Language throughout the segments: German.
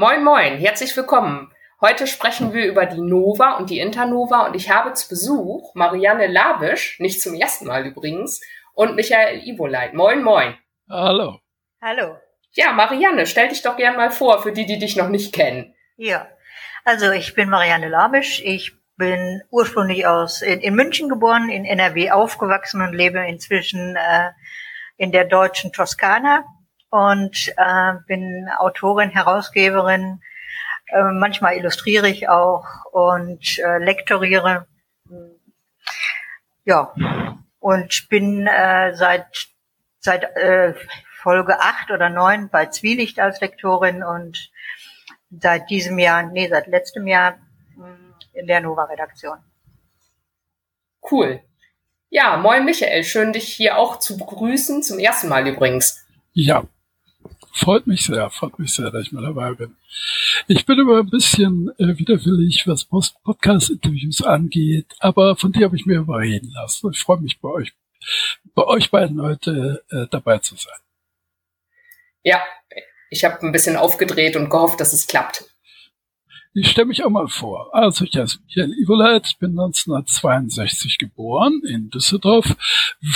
Moin, moin, herzlich willkommen. Heute sprechen wir über die Nova und die Internova und ich habe zu Besuch Marianne Labisch, nicht zum ersten Mal übrigens, und Michael Ivoleit. Moin, moin. Hallo. Hallo. Ja, Marianne, stell dich doch gern mal vor, für die, die dich noch nicht kennen. Ja, also ich bin Marianne Labisch. Ich bin ursprünglich aus in, in, München geboren, in NRW aufgewachsen und lebe inzwischen äh, in der deutschen Toskana und äh, bin Autorin, Herausgeberin. Äh, manchmal illustriere ich auch und äh, lektoriere. Ja, und bin äh, seit seit äh, Folge acht oder neun bei Zwielicht als Lektorin und seit diesem Jahr, nee, seit letztem Jahr hm, in der Nova-Redaktion. Cool. Ja, moin Michael, schön dich hier auch zu begrüßen, zum ersten Mal übrigens. Ja, freut mich sehr, freut mich sehr, dass ich mal dabei bin. Ich bin immer ein bisschen äh, widerwillig, was Podcast-Interviews angeht, aber von dir habe ich mir überreden lassen. Ich freue mich bei euch, bei euch beiden heute äh, dabei zu sein. Ja, ich habe ein bisschen aufgedreht und gehofft, dass es klappt. Ich stelle mich auch mal vor. Also ich heiße Michael Ivoleit, ich bin 1962 geboren in Düsseldorf,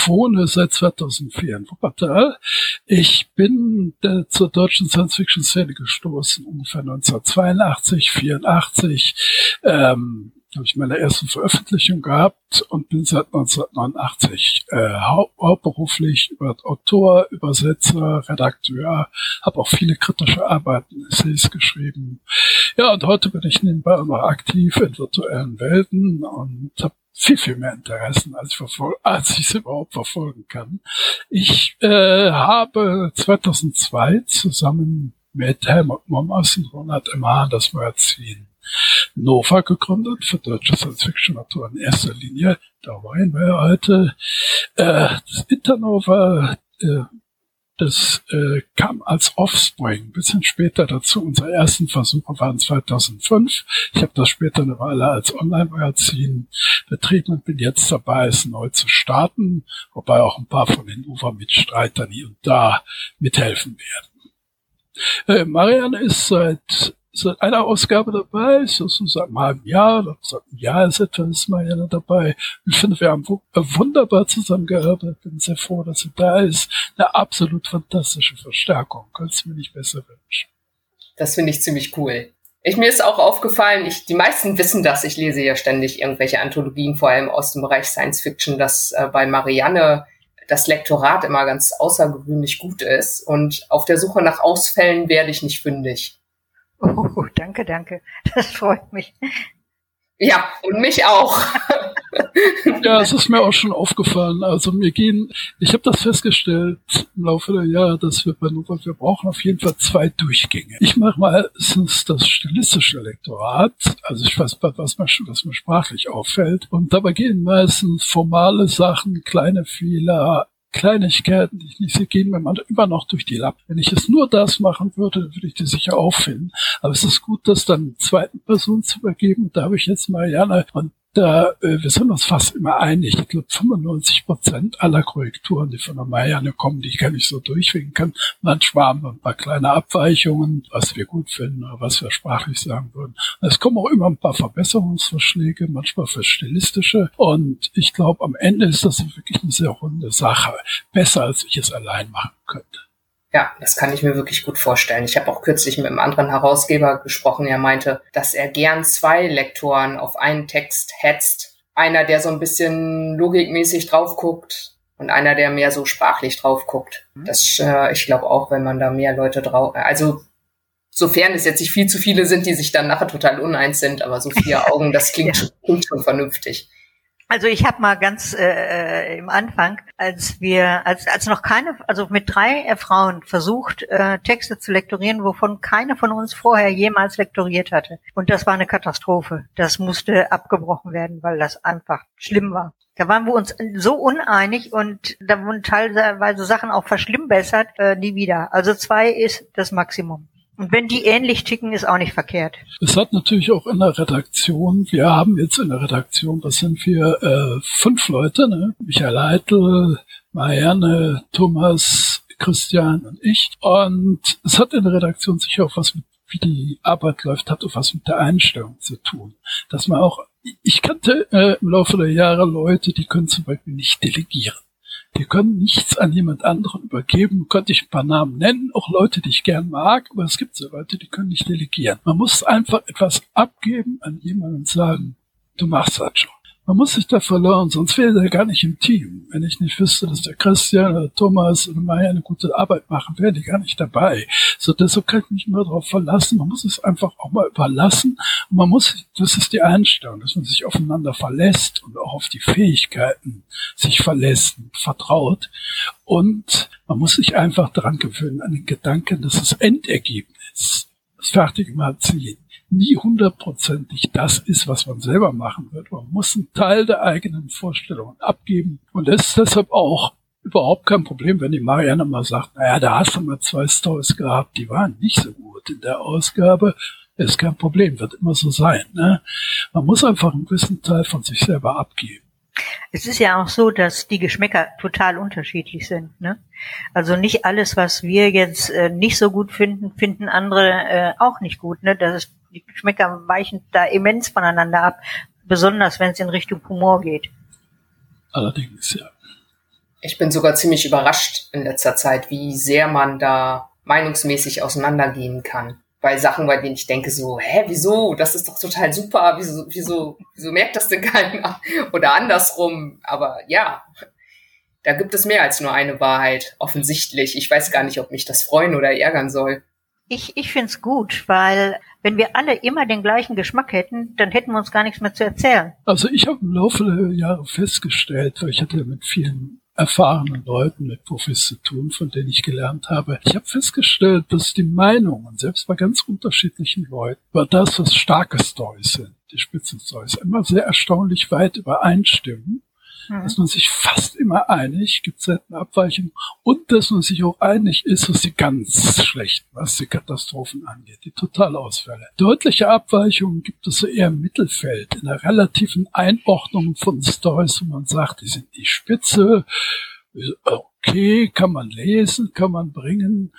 wohne seit 2004 in Wuppertal. Ich bin äh, zur deutschen Science-Fiction-Szene gestoßen, ungefähr 1982, 84. Ähm, habe ich meine erste Veröffentlichung gehabt und bin seit 1989 äh, hau hauptberuflich über Autor, Übersetzer, Redakteur, habe auch viele kritische Arbeiten, Essays geschrieben. Ja, und heute bin ich nebenbei noch aktiv in virtuellen Welten und habe viel, viel mehr Interessen, als, als ich es überhaupt verfolgen kann. Ich äh, habe 2002 zusammen mit Helmut Mommers und Ronald M. Hahn das Magazin Nova gegründet für deutsche Science-Fiction-Autoren in erster Linie. Da wir heute. Äh, das Internova, äh, das äh, kam als Offspring ein bisschen später dazu. Unsere ersten Versuche waren 2005. Ich habe das später eine Weile als Online-Magazin betrieben und bin jetzt dabei, es neu zu starten, wobei auch ein paar von den Ufer-Mitstreitern hier und da mithelfen werden. Äh, Marianne ist seit seit einer Ausgabe dabei, so, so seit einem halben Jahr, oder seit einem Jahr ist etwa ist Marianne dabei. Ich finde, wir haben äh, wunderbar zusammengearbeitet. Bin sehr froh, dass sie da ist. Eine absolut fantastische Verstärkung. Könntest du mir nicht besser wünschen. Das finde ich ziemlich cool. Ich, mir ist auch aufgefallen, ich, die meisten wissen das, ich lese ja ständig irgendwelche Anthologien, vor allem aus dem Bereich Science Fiction, dass äh, bei Marianne das Lektorat immer ganz außergewöhnlich gut ist. Und auf der Suche nach Ausfällen werde ich nicht fündig. Oh, danke, danke. Das freut mich. Ja, und mich auch. ja, es ist mir auch schon aufgefallen. Also mir gehen, ich habe das festgestellt im Laufe der Jahre, dass wir bei Nova, wir brauchen auf jeden Fall zwei Durchgänge. Ich mache mal das stilistische Lektorat, also ich weiß, was mir, was mir sprachlich auffällt. Und dabei gehen meistens formale Sachen, kleine Fehler, Kleinigkeiten, die ich nicht sehe, gehen mir immer noch durch die Lappen. Wenn ich es nur das machen würde, würde ich die sicher auffinden. Aber es ist gut, das dann zweiten Person zu übergeben. Da habe ich jetzt Marianne und da, äh, wir sind uns fast immer einig. Ich glaube, 95 Prozent aller Korrekturen, die von der Marianne kommen, die kann ich so durchwinken. Manchmal haben wir ein paar kleine Abweichungen, was wir gut finden oder was wir sprachlich sagen würden. Es kommen auch immer ein paar Verbesserungsvorschläge, manchmal für stilistische. Und ich glaube, am Ende ist das wirklich eine sehr runde Sache. Besser, als ich es allein machen könnte. Ja, das kann ich mir wirklich gut vorstellen. Ich habe auch kürzlich mit einem anderen Herausgeber gesprochen, der meinte, dass er gern zwei Lektoren auf einen Text hetzt. Einer, der so ein bisschen logikmäßig drauf guckt und einer, der mehr so sprachlich drauf guckt. Mhm. Das, äh, ich glaube auch, wenn man da mehr Leute drauf, also sofern es jetzt nicht viel zu viele sind, die sich dann nachher total uneins sind, aber so vier Augen, das klingt, ja. klingt schon vernünftig. Also ich habe mal ganz äh, im Anfang, als wir, als, als noch keine, also mit drei äh, Frauen versucht, äh, Texte zu lektorieren, wovon keine von uns vorher jemals lektoriert hatte. Und das war eine Katastrophe. Das musste abgebrochen werden, weil das einfach schlimm war. Da waren wir uns so uneinig und da wurden teilweise Sachen auch verschlimmbessert, äh, nie wieder. Also zwei ist das Maximum. Und wenn die ähnlich ticken, ist auch nicht verkehrt. Es hat natürlich auch in der Redaktion, wir haben jetzt in der Redaktion, was sind wir, äh, fünf Leute, ne? Michael Heitel, Marianne, Thomas, Christian und ich. Und es hat in der Redaktion sicher auch was mit wie die Arbeit läuft, hat auch was mit der Einstellung zu tun. Dass man auch, ich kannte äh, im Laufe der Jahre Leute, die können zum Beispiel nicht delegieren. Die können nichts an jemand anderen übergeben. Könnte ich ein paar Namen nennen, auch Leute, die ich gern mag, aber es gibt so Leute, die können nicht delegieren. Man muss einfach etwas abgeben an jemanden und sagen, du machst das schon. Man muss sich da verloren, sonst wäre er gar nicht im Team. Wenn ich nicht wüsste, dass der Christian oder Thomas oder Maya eine gute Arbeit machen, wären die gar nicht dabei. So, deshalb kann ich mich immer darauf verlassen. Man muss es einfach auch mal überlassen. Und man muss, das ist die Einstellung, dass man sich aufeinander verlässt und auch auf die Fähigkeiten sich verlässt und vertraut. Und man muss sich einfach daran gewöhnen, an den Gedanken, dass das Endergebnis, das fertige Magazin, nie hundertprozentig das ist, was man selber machen wird. Man muss einen Teil der eigenen Vorstellungen abgeben. Und das ist deshalb auch überhaupt kein Problem, wenn die Marianne mal sagt, naja, da hast du mal zwei Stories gehabt, die waren nicht so gut in der Ausgabe. Ist kein Problem, wird immer so sein. Ne? Man muss einfach einen gewissen Teil von sich selber abgeben. Es ist ja auch so, dass die Geschmäcker total unterschiedlich sind. Ne? Also nicht alles, was wir jetzt äh, nicht so gut finden, finden andere äh, auch nicht gut. Ne? Das ist, die Geschmäcker weichen da immens voneinander ab, besonders wenn es in Richtung Humor geht. Allerdings, ja. Ich bin sogar ziemlich überrascht in letzter Zeit, wie sehr man da meinungsmäßig auseinandergehen kann bei Sachen, bei denen ich denke so, hä, wieso? Das ist doch total super. Wieso, wieso, wieso merkt das denn keiner? Oder andersrum. Aber ja, da gibt es mehr als nur eine Wahrheit, offensichtlich. Ich weiß gar nicht, ob mich das freuen oder ärgern soll. Ich, ich finde es gut, weil wenn wir alle immer den gleichen Geschmack hätten, dann hätten wir uns gar nichts mehr zu erzählen. Also ich habe im Laufe der Jahre festgestellt, weil ich hatte mit vielen erfahrenen Leuten mit Profis zu tun, von denen ich gelernt habe. Ich habe festgestellt, dass die Meinungen, selbst bei ganz unterschiedlichen Leuten, über das, was starke Stories sind, die Spitzenstories, immer sehr erstaunlich weit übereinstimmen mhm. dass man sich fast immer einig, gibt selten Abweichungen, und dass man sich auch einig ist, was die ganz schlechten, was die Katastrophen angeht, die Totalausfälle. Deutliche Abweichungen gibt es so eher im Mittelfeld, in der relativen Einordnung von Stories, wo man sagt, die sind die Spitze, okay, kann man lesen, kann man bringen,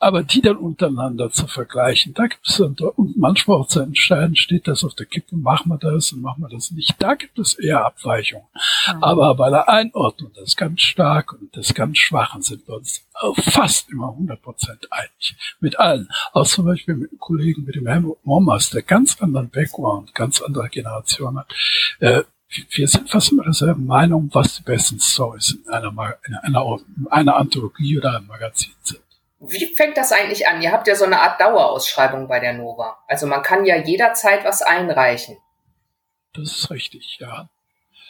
aber die dann untereinander zu vergleichen, da gibt es dann, und manchmal auch zu entscheiden, steht das auf der Kippe, machen wir das und machen wir das nicht. Da gibt es eher Abweichungen. Mhm. Aber bei der Einordnung, das ganz stark und das ganz Schwachen sind wir uns fast immer 100% einig. Mit allen. Auch zum Beispiel mit einem Kollegen, mit dem Helmut Mommers, der ganz anderen Background, ganz andere Generation hat. Äh, wir sind fast immer derselben Meinung, was die besten Stories in einer, in einer, in einer Anthologie oder einem Magazin sind. Wie fängt das eigentlich an? Ihr habt ja so eine Art Dauerausschreibung bei der Nova. Also man kann ja jederzeit was einreichen. Das ist richtig, ja.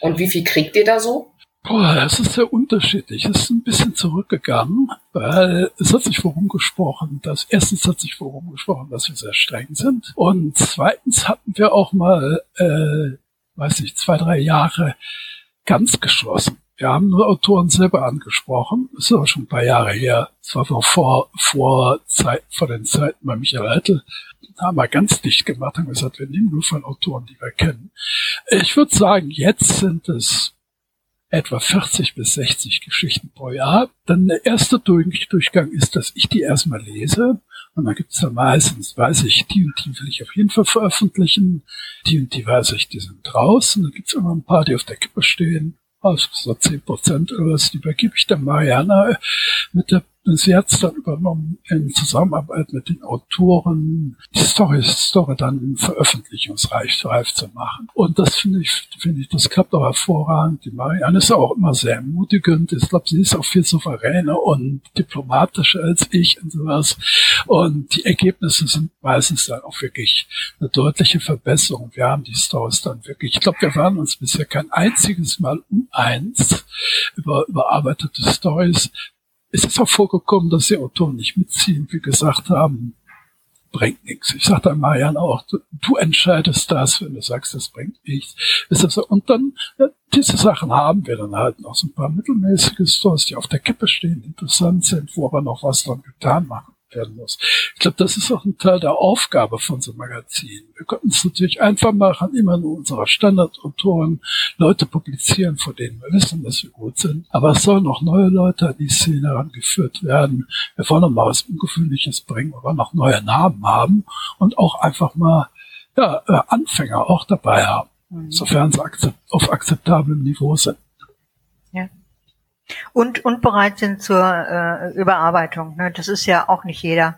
Und wie viel kriegt ihr da so? Boah, das ist sehr unterschiedlich. Es ist ein bisschen zurückgegangen, weil es hat sich worum gesprochen, dass erstens hat sich worum gesprochen, dass wir sehr streng sind. Und zweitens hatten wir auch mal, äh, weiß nicht, zwei, drei Jahre ganz geschlossen. Wir haben nur Autoren selber angesprochen. Das ist aber schon ein paar Jahre her. Das war noch vor, vor, Zeit, vor den Zeiten bei Michael Eitel. Da haben wir ganz dicht gemacht und gesagt, wir nehmen nur von Autoren, die wir kennen. Ich würde sagen, jetzt sind es etwa 40 bis 60 Geschichten pro Jahr. Dann der erste Durchgang ist, dass ich die erstmal lese. Und dann gibt es da meistens, weiß ich, die und die will ich auf jeden Fall veröffentlichen. Die und die weiß ich, die sind draußen. Dann gibt es immer ein paar, die auf der Kippe stehen also so zehn Prozent was, die übergebe ich der Mariana mit der sie hat es dann übernommen in Zusammenarbeit mit den Autoren, die Story, Story dann veröffentlichungsreif reif zu machen. Und das finde ich, finde ich, das klappt auch hervorragend. Die Marianne ist auch immer sehr ermutigend. Ich glaube, sie ist auch viel souveräner und diplomatischer als ich und sowas. Und die Ergebnisse sind meistens dann auch wirklich eine deutliche Verbesserung. Wir haben die Stories dann wirklich, ich glaube, wir waren uns bisher kein einziges Mal uneins über überarbeitete Stories es ist auch vorgekommen, dass die Autoren nicht mitziehen, wie gesagt haben, bringt nichts. Ich sagte Marian auch, du, du, entscheidest das, wenn du sagst, das bringt nichts. Ist das so? Und dann, ja, diese Sachen haben wir dann halt noch so ein paar mittelmäßige Stores, die auf der Kippe stehen, interessant sind, wo aber noch was dran getan machen werden muss. Ich glaube, das ist auch ein Teil der Aufgabe von so einem Magazin. Wir könnten es natürlich einfach machen, immer nur unsere Standardautoren Leute publizieren, vor denen wir wissen, dass wir gut sind. Aber es sollen auch neue Leute an die Szene herangeführt werden. Wir wollen mal was Ungewöhnliches bringen, wollen noch neue Namen haben und auch einfach mal ja, äh, Anfänger auch dabei haben, mhm. sofern sie auf akzeptablem Niveau sind. Und, und bereit sind zur äh, Überarbeitung. Ne? Das ist ja auch nicht jeder.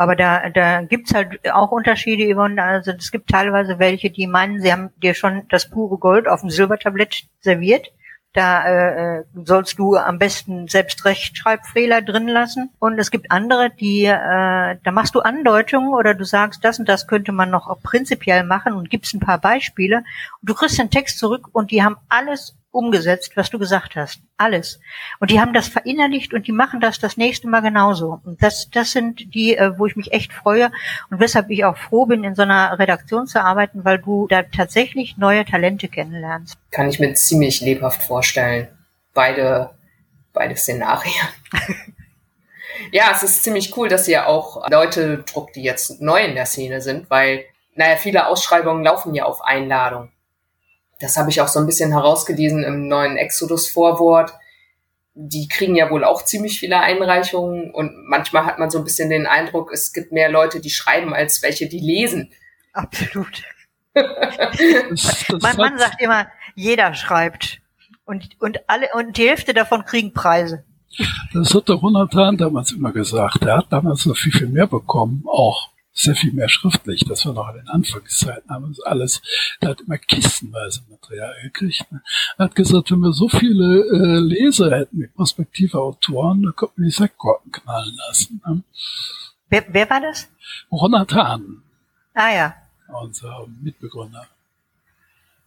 Aber da, da gibt's halt auch Unterschiede, Yvonne. Also es gibt teilweise welche, die meinen, sie haben dir schon das pure Gold auf dem Silbertablett serviert. Da äh, sollst du am besten selbst Rechtschreibfehler drin lassen. Und es gibt andere, die, äh, da machst du Andeutungen oder du sagst, das und das könnte man noch prinzipiell machen und gibst ein paar Beispiele. Und du kriegst den Text zurück und die haben alles umgesetzt, was du gesagt hast. Alles. Und die haben das verinnerlicht und die machen das das nächste Mal genauso. Und das, das sind die, äh, wo ich mich echt freue und weshalb ich auch froh bin, in so einer Redaktion zu arbeiten, weil du da tatsächlich neue Talente kennenlernst. Kann ich mir ziemlich lebhaft vorstellen. Beide, beide Szenarien. ja, es ist ziemlich cool, dass ihr auch Leute druckt, die jetzt neu in der Szene sind, weil, naja, viele Ausschreibungen laufen ja auf Einladung das habe ich auch so ein bisschen herausgelesen im neuen Exodus-Vorwort. Die kriegen ja wohl auch ziemlich viele Einreichungen und manchmal hat man so ein bisschen den Eindruck, es gibt mehr Leute, die schreiben, als welche, die lesen. Absolut. mein Mann sagt immer, jeder schreibt. Und, und alle, und die Hälfte davon kriegen Preise. Das hat der Jonathan damals immer gesagt. Er hat damals noch viel, viel mehr bekommen, auch sehr viel mehr schriftlich. Das war noch in den Anfangszeiten, haben uns alles, er hat immer kistenweise Material gekriegt. Ne? Er hat gesagt, wenn wir so viele äh, Leser hätten wie prospektive Autoren, dann könnten wir die Sektkorken knallen lassen. Ne? Wer, wer war das? Ronald Hahn. Ah ja. Unser Mitbegründer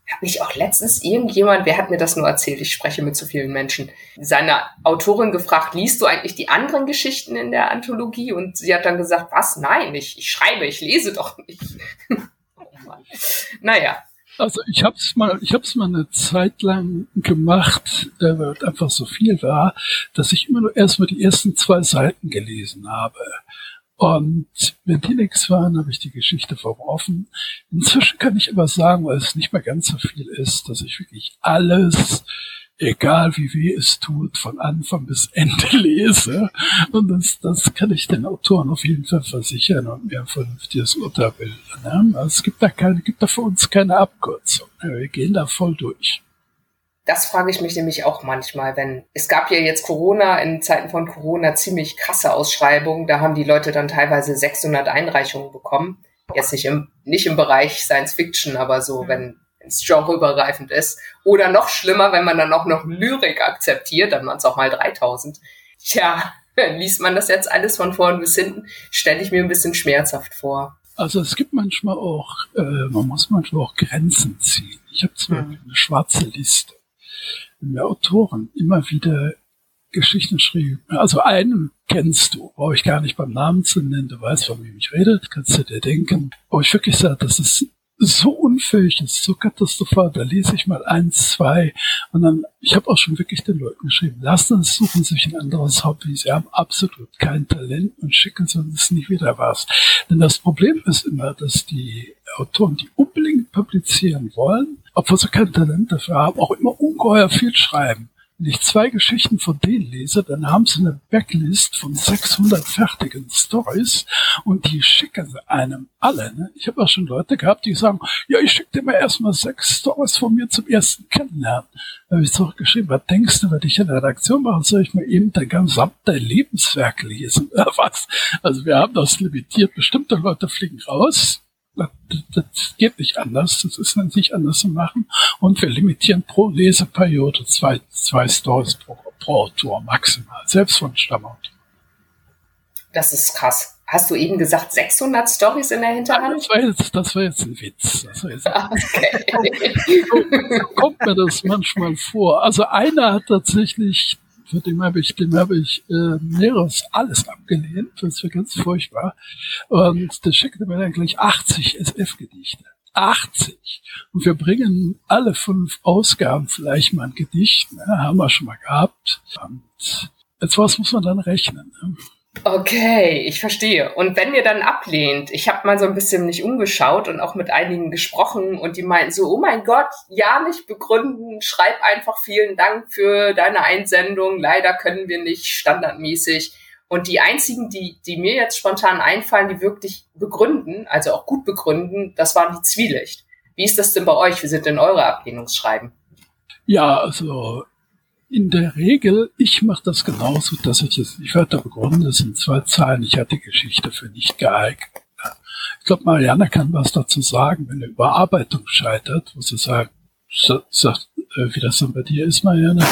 hat mich auch letztens irgendjemand, wer hat mir das nur erzählt, ich spreche mit zu vielen Menschen, seine Autorin gefragt, liest du eigentlich die anderen Geschichten in der Anthologie? Und sie hat dann gesagt, was? Nein, ich, ich schreibe, ich lese doch nicht. oh Mann. Naja. Also ich habe es mal, ich habe es mal eine Zeit lang gemacht, äh, weil einfach so viel war, dass ich immer nur erstmal die ersten zwei Seiten gelesen habe. Und wenn die nichts waren, habe ich die Geschichte verworfen. Inzwischen kann ich aber sagen, weil es nicht mehr ganz so viel ist, dass ich wirklich alles, egal wie weh es tut, von Anfang bis Ende lese. Und das, das kann ich den Autoren auf jeden Fall versichern und mir ein vernünftiges Urteil bilden. Ne? Also es gibt da keine, gibt da für uns keine Abkürzung. Wir gehen da voll durch. Das frage ich mich nämlich auch manchmal, wenn es gab ja jetzt Corona, in Zeiten von Corona ziemlich krasse Ausschreibungen. Da haben die Leute dann teilweise 600 Einreichungen bekommen. Jetzt nicht im, nicht im Bereich Science Fiction, aber so, mhm. wenn es genreübergreifend ist. Oder noch schlimmer, wenn man dann auch noch Lyrik akzeptiert, dann waren es auch mal 3000. Tja, liest man das jetzt alles von vorn bis hinten, stelle ich mir ein bisschen schmerzhaft vor. Also es gibt manchmal auch, äh, man muss manchmal auch Grenzen ziehen. Ich habe zum Beispiel eine schwarze Liste Autoren immer wieder Geschichten schrieben. Also einen kennst du, brauche ich gar nicht beim Namen zu nennen, du weißt, von wem ich rede, kannst du dir denken. Wo ich wirklich sage, das ist so unfähig ist, so katastrophal, da lese ich mal eins, zwei und dann, ich habe auch schon wirklich den Leuten geschrieben, lassen uns suchen sich ein anderes Hobby, sie haben absolut kein Talent und schicken sie uns nie wieder was. Denn das Problem ist immer, dass die Autoren, die unbedingt publizieren wollen, obwohl sie kein Talent dafür haben, auch immer ungeheuer viel schreiben. Wenn ich zwei Geschichten von denen lese, dann haben sie eine Backlist von 600 fertigen Stories und die schicken sie einem alle. Ne? Ich habe auch schon Leute gehabt, die sagen, ja, ich schicke dir mal erstmal sechs Stories von mir zum ersten Kennenlernen. Da habe ich zurückgeschrieben, was denkst du, wenn ich in der Redaktion mache, soll ich mal eben dein gesamte Lebenswerk lesen? Oder was? Also wir haben das limitiert. Bestimmte Leute fliegen raus, das, das geht nicht anders. Das ist nicht anders zu machen. Und wir limitieren pro Leseperiode zwei, zwei Stories pro, pro Autor maximal, selbst von Stammautor. Das ist krass. Hast du eben gesagt 600 Stories in der Hinterhand? Das war jetzt, das war jetzt ein Witz. Das jetzt ein okay. so kommt mir das manchmal vor. Also einer hat tatsächlich für den habe ich, dem habe ich äh, mehreres alles abgelehnt. Das war ganz furchtbar. Und der schickte mir dann gleich 80 SF-Gedichte. 80. Und wir bringen alle fünf Ausgaben vielleicht mal ein Gedicht. Ne? Haben wir schon mal gehabt. Und etwas muss man dann rechnen. Ne? Okay, ich verstehe. Und wenn ihr dann ablehnt, ich habe mal so ein bisschen nicht umgeschaut und auch mit einigen gesprochen und die meinten so, oh mein Gott, ja nicht begründen, schreib einfach vielen Dank für deine Einsendung, leider können wir nicht standardmäßig. Und die einzigen, die, die mir jetzt spontan einfallen, die wirklich begründen, also auch gut begründen, das waren die Zwielicht. Wie ist das denn bei euch? Wie sind denn eure Ablehnungsschreiben? Ja, also in der Regel, ich mache das genauso, dass ich es nicht weiter begründe. Das sind zwei Zahlen. Ich hatte Geschichte für nicht geeignet. Ich glaube, Marianne kann was dazu sagen, wenn eine Überarbeitung scheitert, wo sie sagt, sagt, äh, wie das dann bei dir ist, Marianne.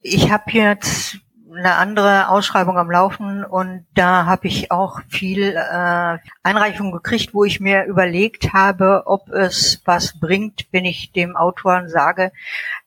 Ich habe jetzt eine andere Ausschreibung am Laufen und da habe ich auch viel äh, Einreichungen gekriegt, wo ich mir überlegt habe, ob es was bringt, wenn ich dem Autoren sage,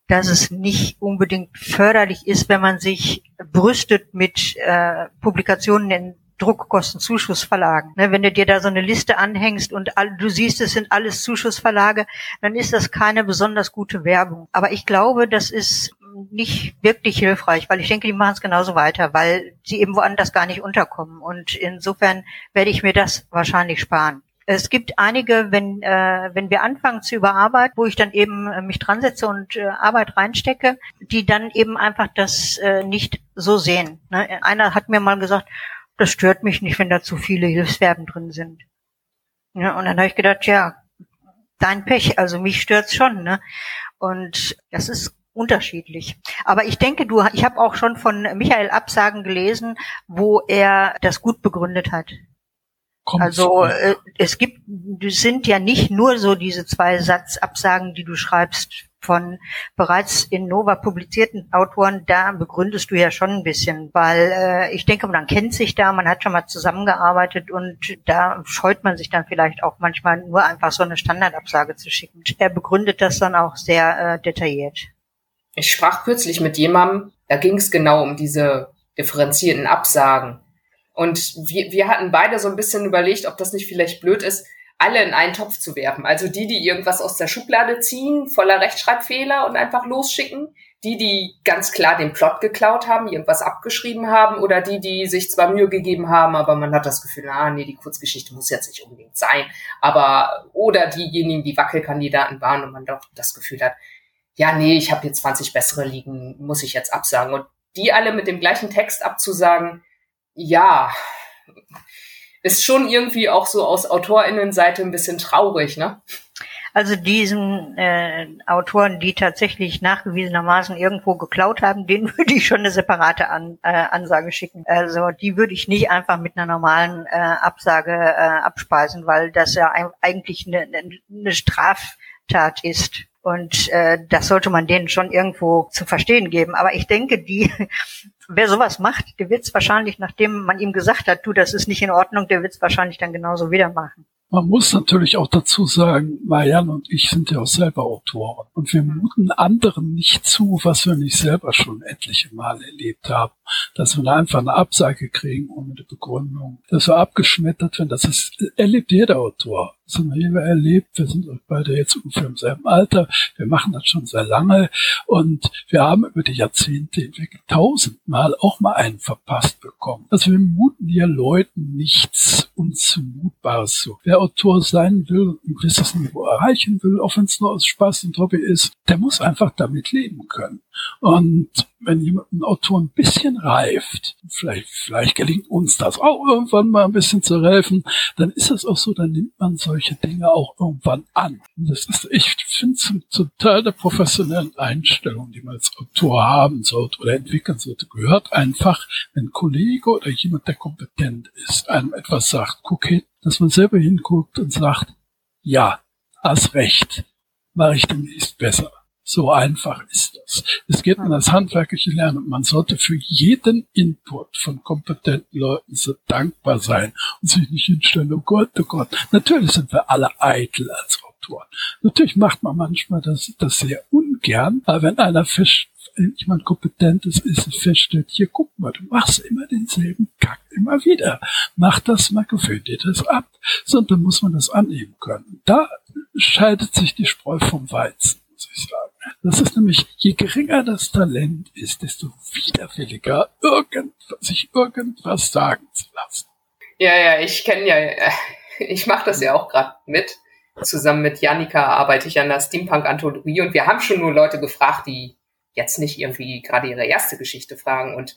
dass es nicht unbedingt förderlich ist, wenn man sich brüstet mit äh, Publikationen in Druckkostenzuschussverlagen. Ne, wenn du dir da so eine Liste anhängst und all, du siehst, es sind alles Zuschussverlage, dann ist das keine besonders gute Werbung. Aber ich glaube, das ist nicht wirklich hilfreich, weil ich denke, die machen es genauso weiter, weil sie eben woanders gar nicht unterkommen. Und insofern werde ich mir das wahrscheinlich sparen. Es gibt einige, wenn, äh, wenn wir anfangen zu überarbeiten, wo ich dann eben äh, mich dran setze und äh, Arbeit reinstecke, die dann eben einfach das äh, nicht so sehen. Ne? Einer hat mir mal gesagt, das stört mich nicht, wenn da zu viele Hilfsverben drin sind. Ja, und dann habe ich gedacht, ja, dein Pech, also mich stört's schon. Ne? Und das ist unterschiedlich. Aber ich denke, du, ich habe auch schon von Michael Absagen gelesen, wo er das gut begründet hat. Kommt also äh, es gibt, es sind ja nicht nur so diese zwei Satzabsagen, die du schreibst von bereits in Nova publizierten Autoren, da begründest du ja schon ein bisschen, weil äh, ich denke, man kennt sich da, man hat schon mal zusammengearbeitet und da scheut man sich dann vielleicht auch manchmal nur einfach so eine Standardabsage zu schicken. Er begründet das dann auch sehr äh, detailliert. Ich sprach kürzlich mit jemandem, da ging es genau um diese differenzierten Absagen. Und wir, wir hatten beide so ein bisschen überlegt, ob das nicht vielleicht blöd ist, alle in einen Topf zu werfen. Also die, die irgendwas aus der Schublade ziehen, voller Rechtschreibfehler und einfach losschicken. Die, die ganz klar den Plot geklaut haben, irgendwas abgeschrieben haben, oder die, die sich zwar Mühe gegeben haben, aber man hat das Gefühl, ah, nee, die Kurzgeschichte muss jetzt nicht unbedingt sein. Aber, oder diejenigen, die Wackelkandidaten waren und man doch das Gefühl hat, ja, nee, ich habe jetzt 20 bessere liegen, muss ich jetzt absagen. Und die alle mit dem gleichen Text abzusagen, ja, ist schon irgendwie auch so aus AutorInnenseite ein bisschen traurig, ne? Also diesen äh, Autoren, die tatsächlich nachgewiesenermaßen irgendwo geklaut haben, denen würde ich schon eine separate An äh, Ansage schicken. Also die würde ich nicht einfach mit einer normalen äh, Absage äh, abspeisen, weil das ja eigentlich eine, eine Straftat ist. Und äh, das sollte man denen schon irgendwo zu verstehen geben. Aber ich denke, die, wer sowas macht, der wird es wahrscheinlich, nachdem man ihm gesagt hat, du, das ist nicht in Ordnung, der wird es wahrscheinlich dann genauso wieder machen. Man muss natürlich auch dazu sagen, Marianne und ich sind ja auch selber Autoren. Und wir muten anderen nicht zu, was wir nicht selber schon etliche Male erlebt haben. Dass wir einfach eine Absage kriegen ohne eine Begründung. Dass wir abgeschmettert werden. Das ist, erlebt jeder Autor. Das haben wir erlebt. Wir sind beide jetzt ungefähr im selben Alter. Wir machen das schon sehr lange. Und wir haben über die Jahrzehnte hinweg tausendmal auch mal einen verpasst bekommen. Also wir muten hier Leuten nichts Unzumutbares zu. Wer Autor sein will, ein gewisses Niveau erreichen will, auch wenn es nur aus Spaß und Hobby ist, der muss einfach damit leben können. Und wenn jemand ein Autor ein bisschen reift, vielleicht, vielleicht gelingt uns das auch irgendwann mal ein bisschen zu helfen, dann ist es auch so, dann nimmt man solche Dinge auch irgendwann an. Und das ist, ich finde, zum, zum Teil der professionellen Einstellung, die man als Autor haben sollte oder entwickeln sollte, gehört einfach, wenn ein Kollege oder jemand, der kompetent ist, einem etwas sagt, guck hin, dass man selber hinguckt und sagt, ja, hast recht, mache ich demnächst besser. So einfach ist das. Es geht um das handwerkliche Lernen und man sollte für jeden Input von kompetenten Leuten so dankbar sein und sich nicht hinstellen, oh Gott, oh Gott. Natürlich sind wir alle eitel als Autoren. Natürlich macht man manchmal das, das sehr ungern, aber wenn einer fest, jemand kompetentes ist, feststellt, hier guck mal, du machst immer denselben Kack immer wieder. Mach das mal, gewöhn dir das ab. Sondern muss man das annehmen können. Da scheidet sich die Spreu vom Weizen, sagen. Das ist nämlich, je geringer das Talent ist, desto widerwilliger irgend, sich irgendwas sagen zu lassen. Ja, ja, ich kenne ja, ich mache das ja auch gerade mit. Zusammen mit Janika arbeite ich an der Steampunk-Anthologie und wir haben schon nur Leute gefragt, die jetzt nicht irgendwie gerade ihre erste Geschichte fragen. Und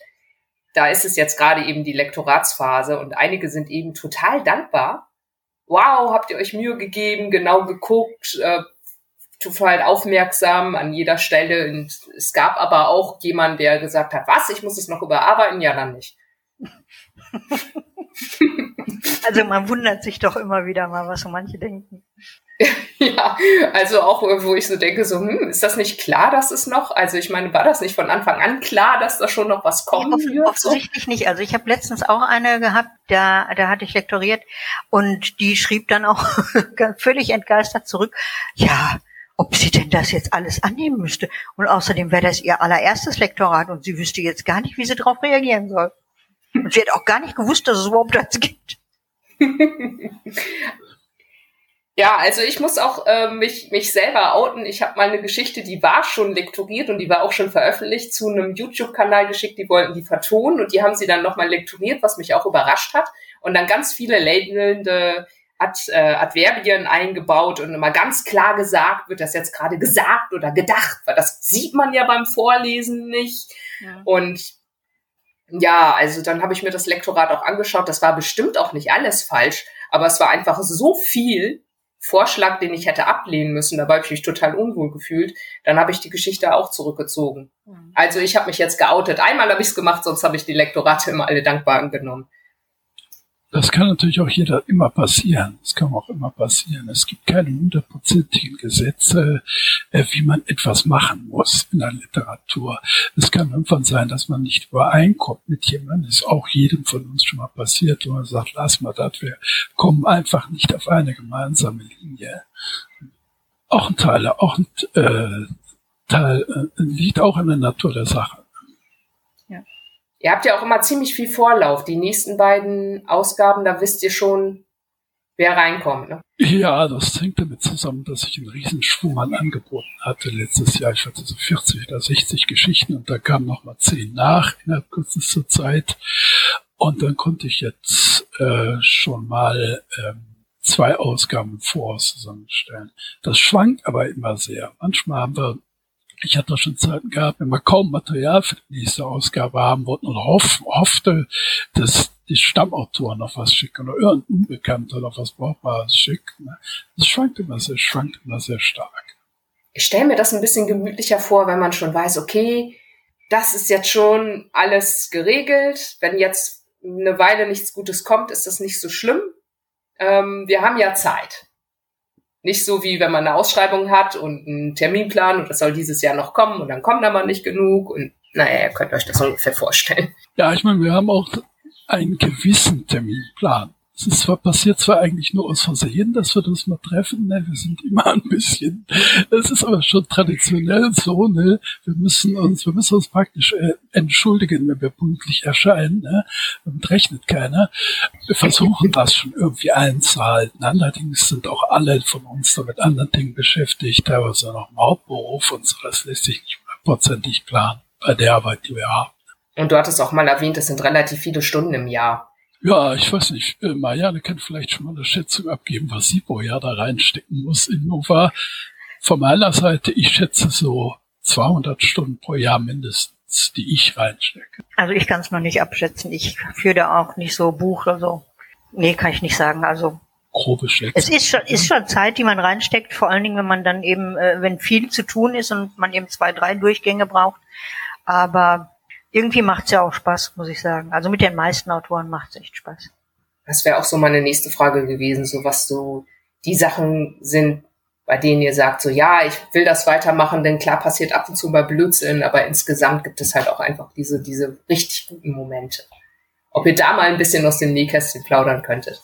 da ist es jetzt gerade eben die Lektoratsphase und einige sind eben total dankbar. Wow, habt ihr euch Mühe gegeben, genau geguckt, äh, total aufmerksam an jeder Stelle. Und es gab aber auch jemanden, der gesagt hat, was, ich muss es noch überarbeiten? Ja, dann nicht. Also man wundert sich doch immer wieder mal, was so manche denken. ja, also auch, wo ich so denke, so, hm, ist das nicht klar, dass es noch, also ich meine, war das nicht von Anfang an klar, dass da schon noch was kommen ja, wird? Offensichtlich so? nicht. Also ich habe letztens auch eine gehabt, da, da hatte ich lektoriert und die schrieb dann auch völlig entgeistert zurück, ja, ob sie denn das jetzt alles annehmen müsste. Und außerdem wäre das ihr allererstes Lektorat und sie wüsste jetzt gar nicht, wie sie darauf reagieren soll. Und sie hat auch gar nicht gewusst, dass es überhaupt das gibt. Ja, also ich muss auch äh, mich, mich selber outen. Ich habe mal eine Geschichte, die war schon lektoriert und die war auch schon veröffentlicht, zu einem YouTube-Kanal geschickt, die wollten die vertonen und die haben sie dann nochmal lektoriert, was mich auch überrascht hat. Und dann ganz viele labelnde Ad, äh, Adverbien eingebaut und immer ganz klar gesagt, wird das jetzt gerade gesagt oder gedacht, weil das sieht man ja beim Vorlesen nicht. Ja. Und ja, also dann habe ich mir das Lektorat auch angeschaut. Das war bestimmt auch nicht alles falsch, aber es war einfach so viel, Vorschlag, den ich hätte ablehnen müssen, dabei habe ich mich total unwohl gefühlt, dann habe ich die Geschichte auch zurückgezogen. Mhm. Also ich habe mich jetzt geoutet. Einmal habe ich es gemacht, sonst habe ich die Lektorate immer alle dankbar angenommen. Das kann natürlich auch jeder immer passieren. Das kann auch immer passieren. Es gibt keine hundertprozentigen Gesetze, äh, wie man etwas machen muss in der Literatur. Es kann irgendwann sein, dass man nicht übereinkommt mit jemandem. Ist auch jedem von uns schon mal passiert, wo man sagt, lass mal das, wir kommen einfach nicht auf eine gemeinsame Linie. Auch ein Teil, auch ein äh, Teil äh, liegt auch in der Natur der Sache. Ihr habt ja auch immer ziemlich viel Vorlauf. Die nächsten beiden Ausgaben, da wisst ihr schon, wer reinkommt. Ne? Ja, das hängt damit zusammen, dass ich einen Riesenschwung an Angeboten hatte letztes Jahr. Ich hatte so 40 oder 60 Geschichten und da kamen noch mal 10 nach innerhalb kürzester Zeit. Und dann konnte ich jetzt äh, schon mal ähm, zwei Ausgaben Voraus zusammenstellen. Das schwankt aber immer sehr. Manchmal haben wir ich hatte schon Zeiten gehabt, wenn wir kaum Material für die nächste Ausgabe haben wollten und hoff, hoffte, dass die Stammautor noch was schicken oder irgendein Unbekannter noch was Brauchbares schickt. Ne? Das schwankt immer sehr, schwankt immer sehr stark. Ich stelle mir das ein bisschen gemütlicher vor, wenn man schon weiß, okay, das ist jetzt schon alles geregelt. Wenn jetzt eine Weile nichts Gutes kommt, ist das nicht so schlimm. Ähm, wir haben ja Zeit. Nicht so wie wenn man eine Ausschreibung hat und einen Terminplan und das soll dieses Jahr noch kommen und dann kommt aber nicht genug und naja, ihr könnt euch das ungefähr vorstellen. Ja, ich meine, wir haben auch einen gewissen Terminplan. Es ist zwar passiert zwar eigentlich nur aus Versehen, dass wir das mal treffen, ne? wir sind immer ein bisschen, es ist aber schon traditionell so, ne? wir müssen uns, wir müssen uns praktisch äh, entschuldigen, wenn wir pünktlich erscheinen, ne? damit rechnet keiner. Wir versuchen das schon irgendwie einzuhalten, allerdings sind auch alle von uns da mit anderen Dingen beschäftigt, teilweise noch im Hauptberuf und so, das lässt sich nicht hundertprozentig planen bei der Arbeit, die wir haben. Und du hattest auch mal erwähnt, es sind relativ viele Stunden im Jahr. Ja, ich weiß nicht. Äh, Marianne kann vielleicht schon mal eine Schätzung abgeben, was sie pro Jahr da reinstecken muss in Nova. Von meiner Seite, ich schätze so 200 Stunden pro Jahr mindestens, die ich reinstecke. Also ich kann es noch nicht abschätzen. Ich führe da auch nicht so Buch oder so. Nee, kann ich nicht sagen. Also grobe Schätzung. Es ist schon, ist schon Zeit, die man reinsteckt, vor allen Dingen, wenn man dann eben, äh, wenn viel zu tun ist und man eben zwei, drei Durchgänge braucht. Aber irgendwie macht's ja auch Spaß, muss ich sagen. Also mit den meisten Autoren macht's echt Spaß. Das wäre auch so meine nächste Frage gewesen, so was so die Sachen sind, bei denen ihr sagt, so ja, ich will das weitermachen, denn klar passiert ab und zu mal Blödsinn, aber insgesamt gibt es halt auch einfach diese, diese richtig guten Momente. Ob ihr da mal ein bisschen aus dem Nähkästchen plaudern könntet.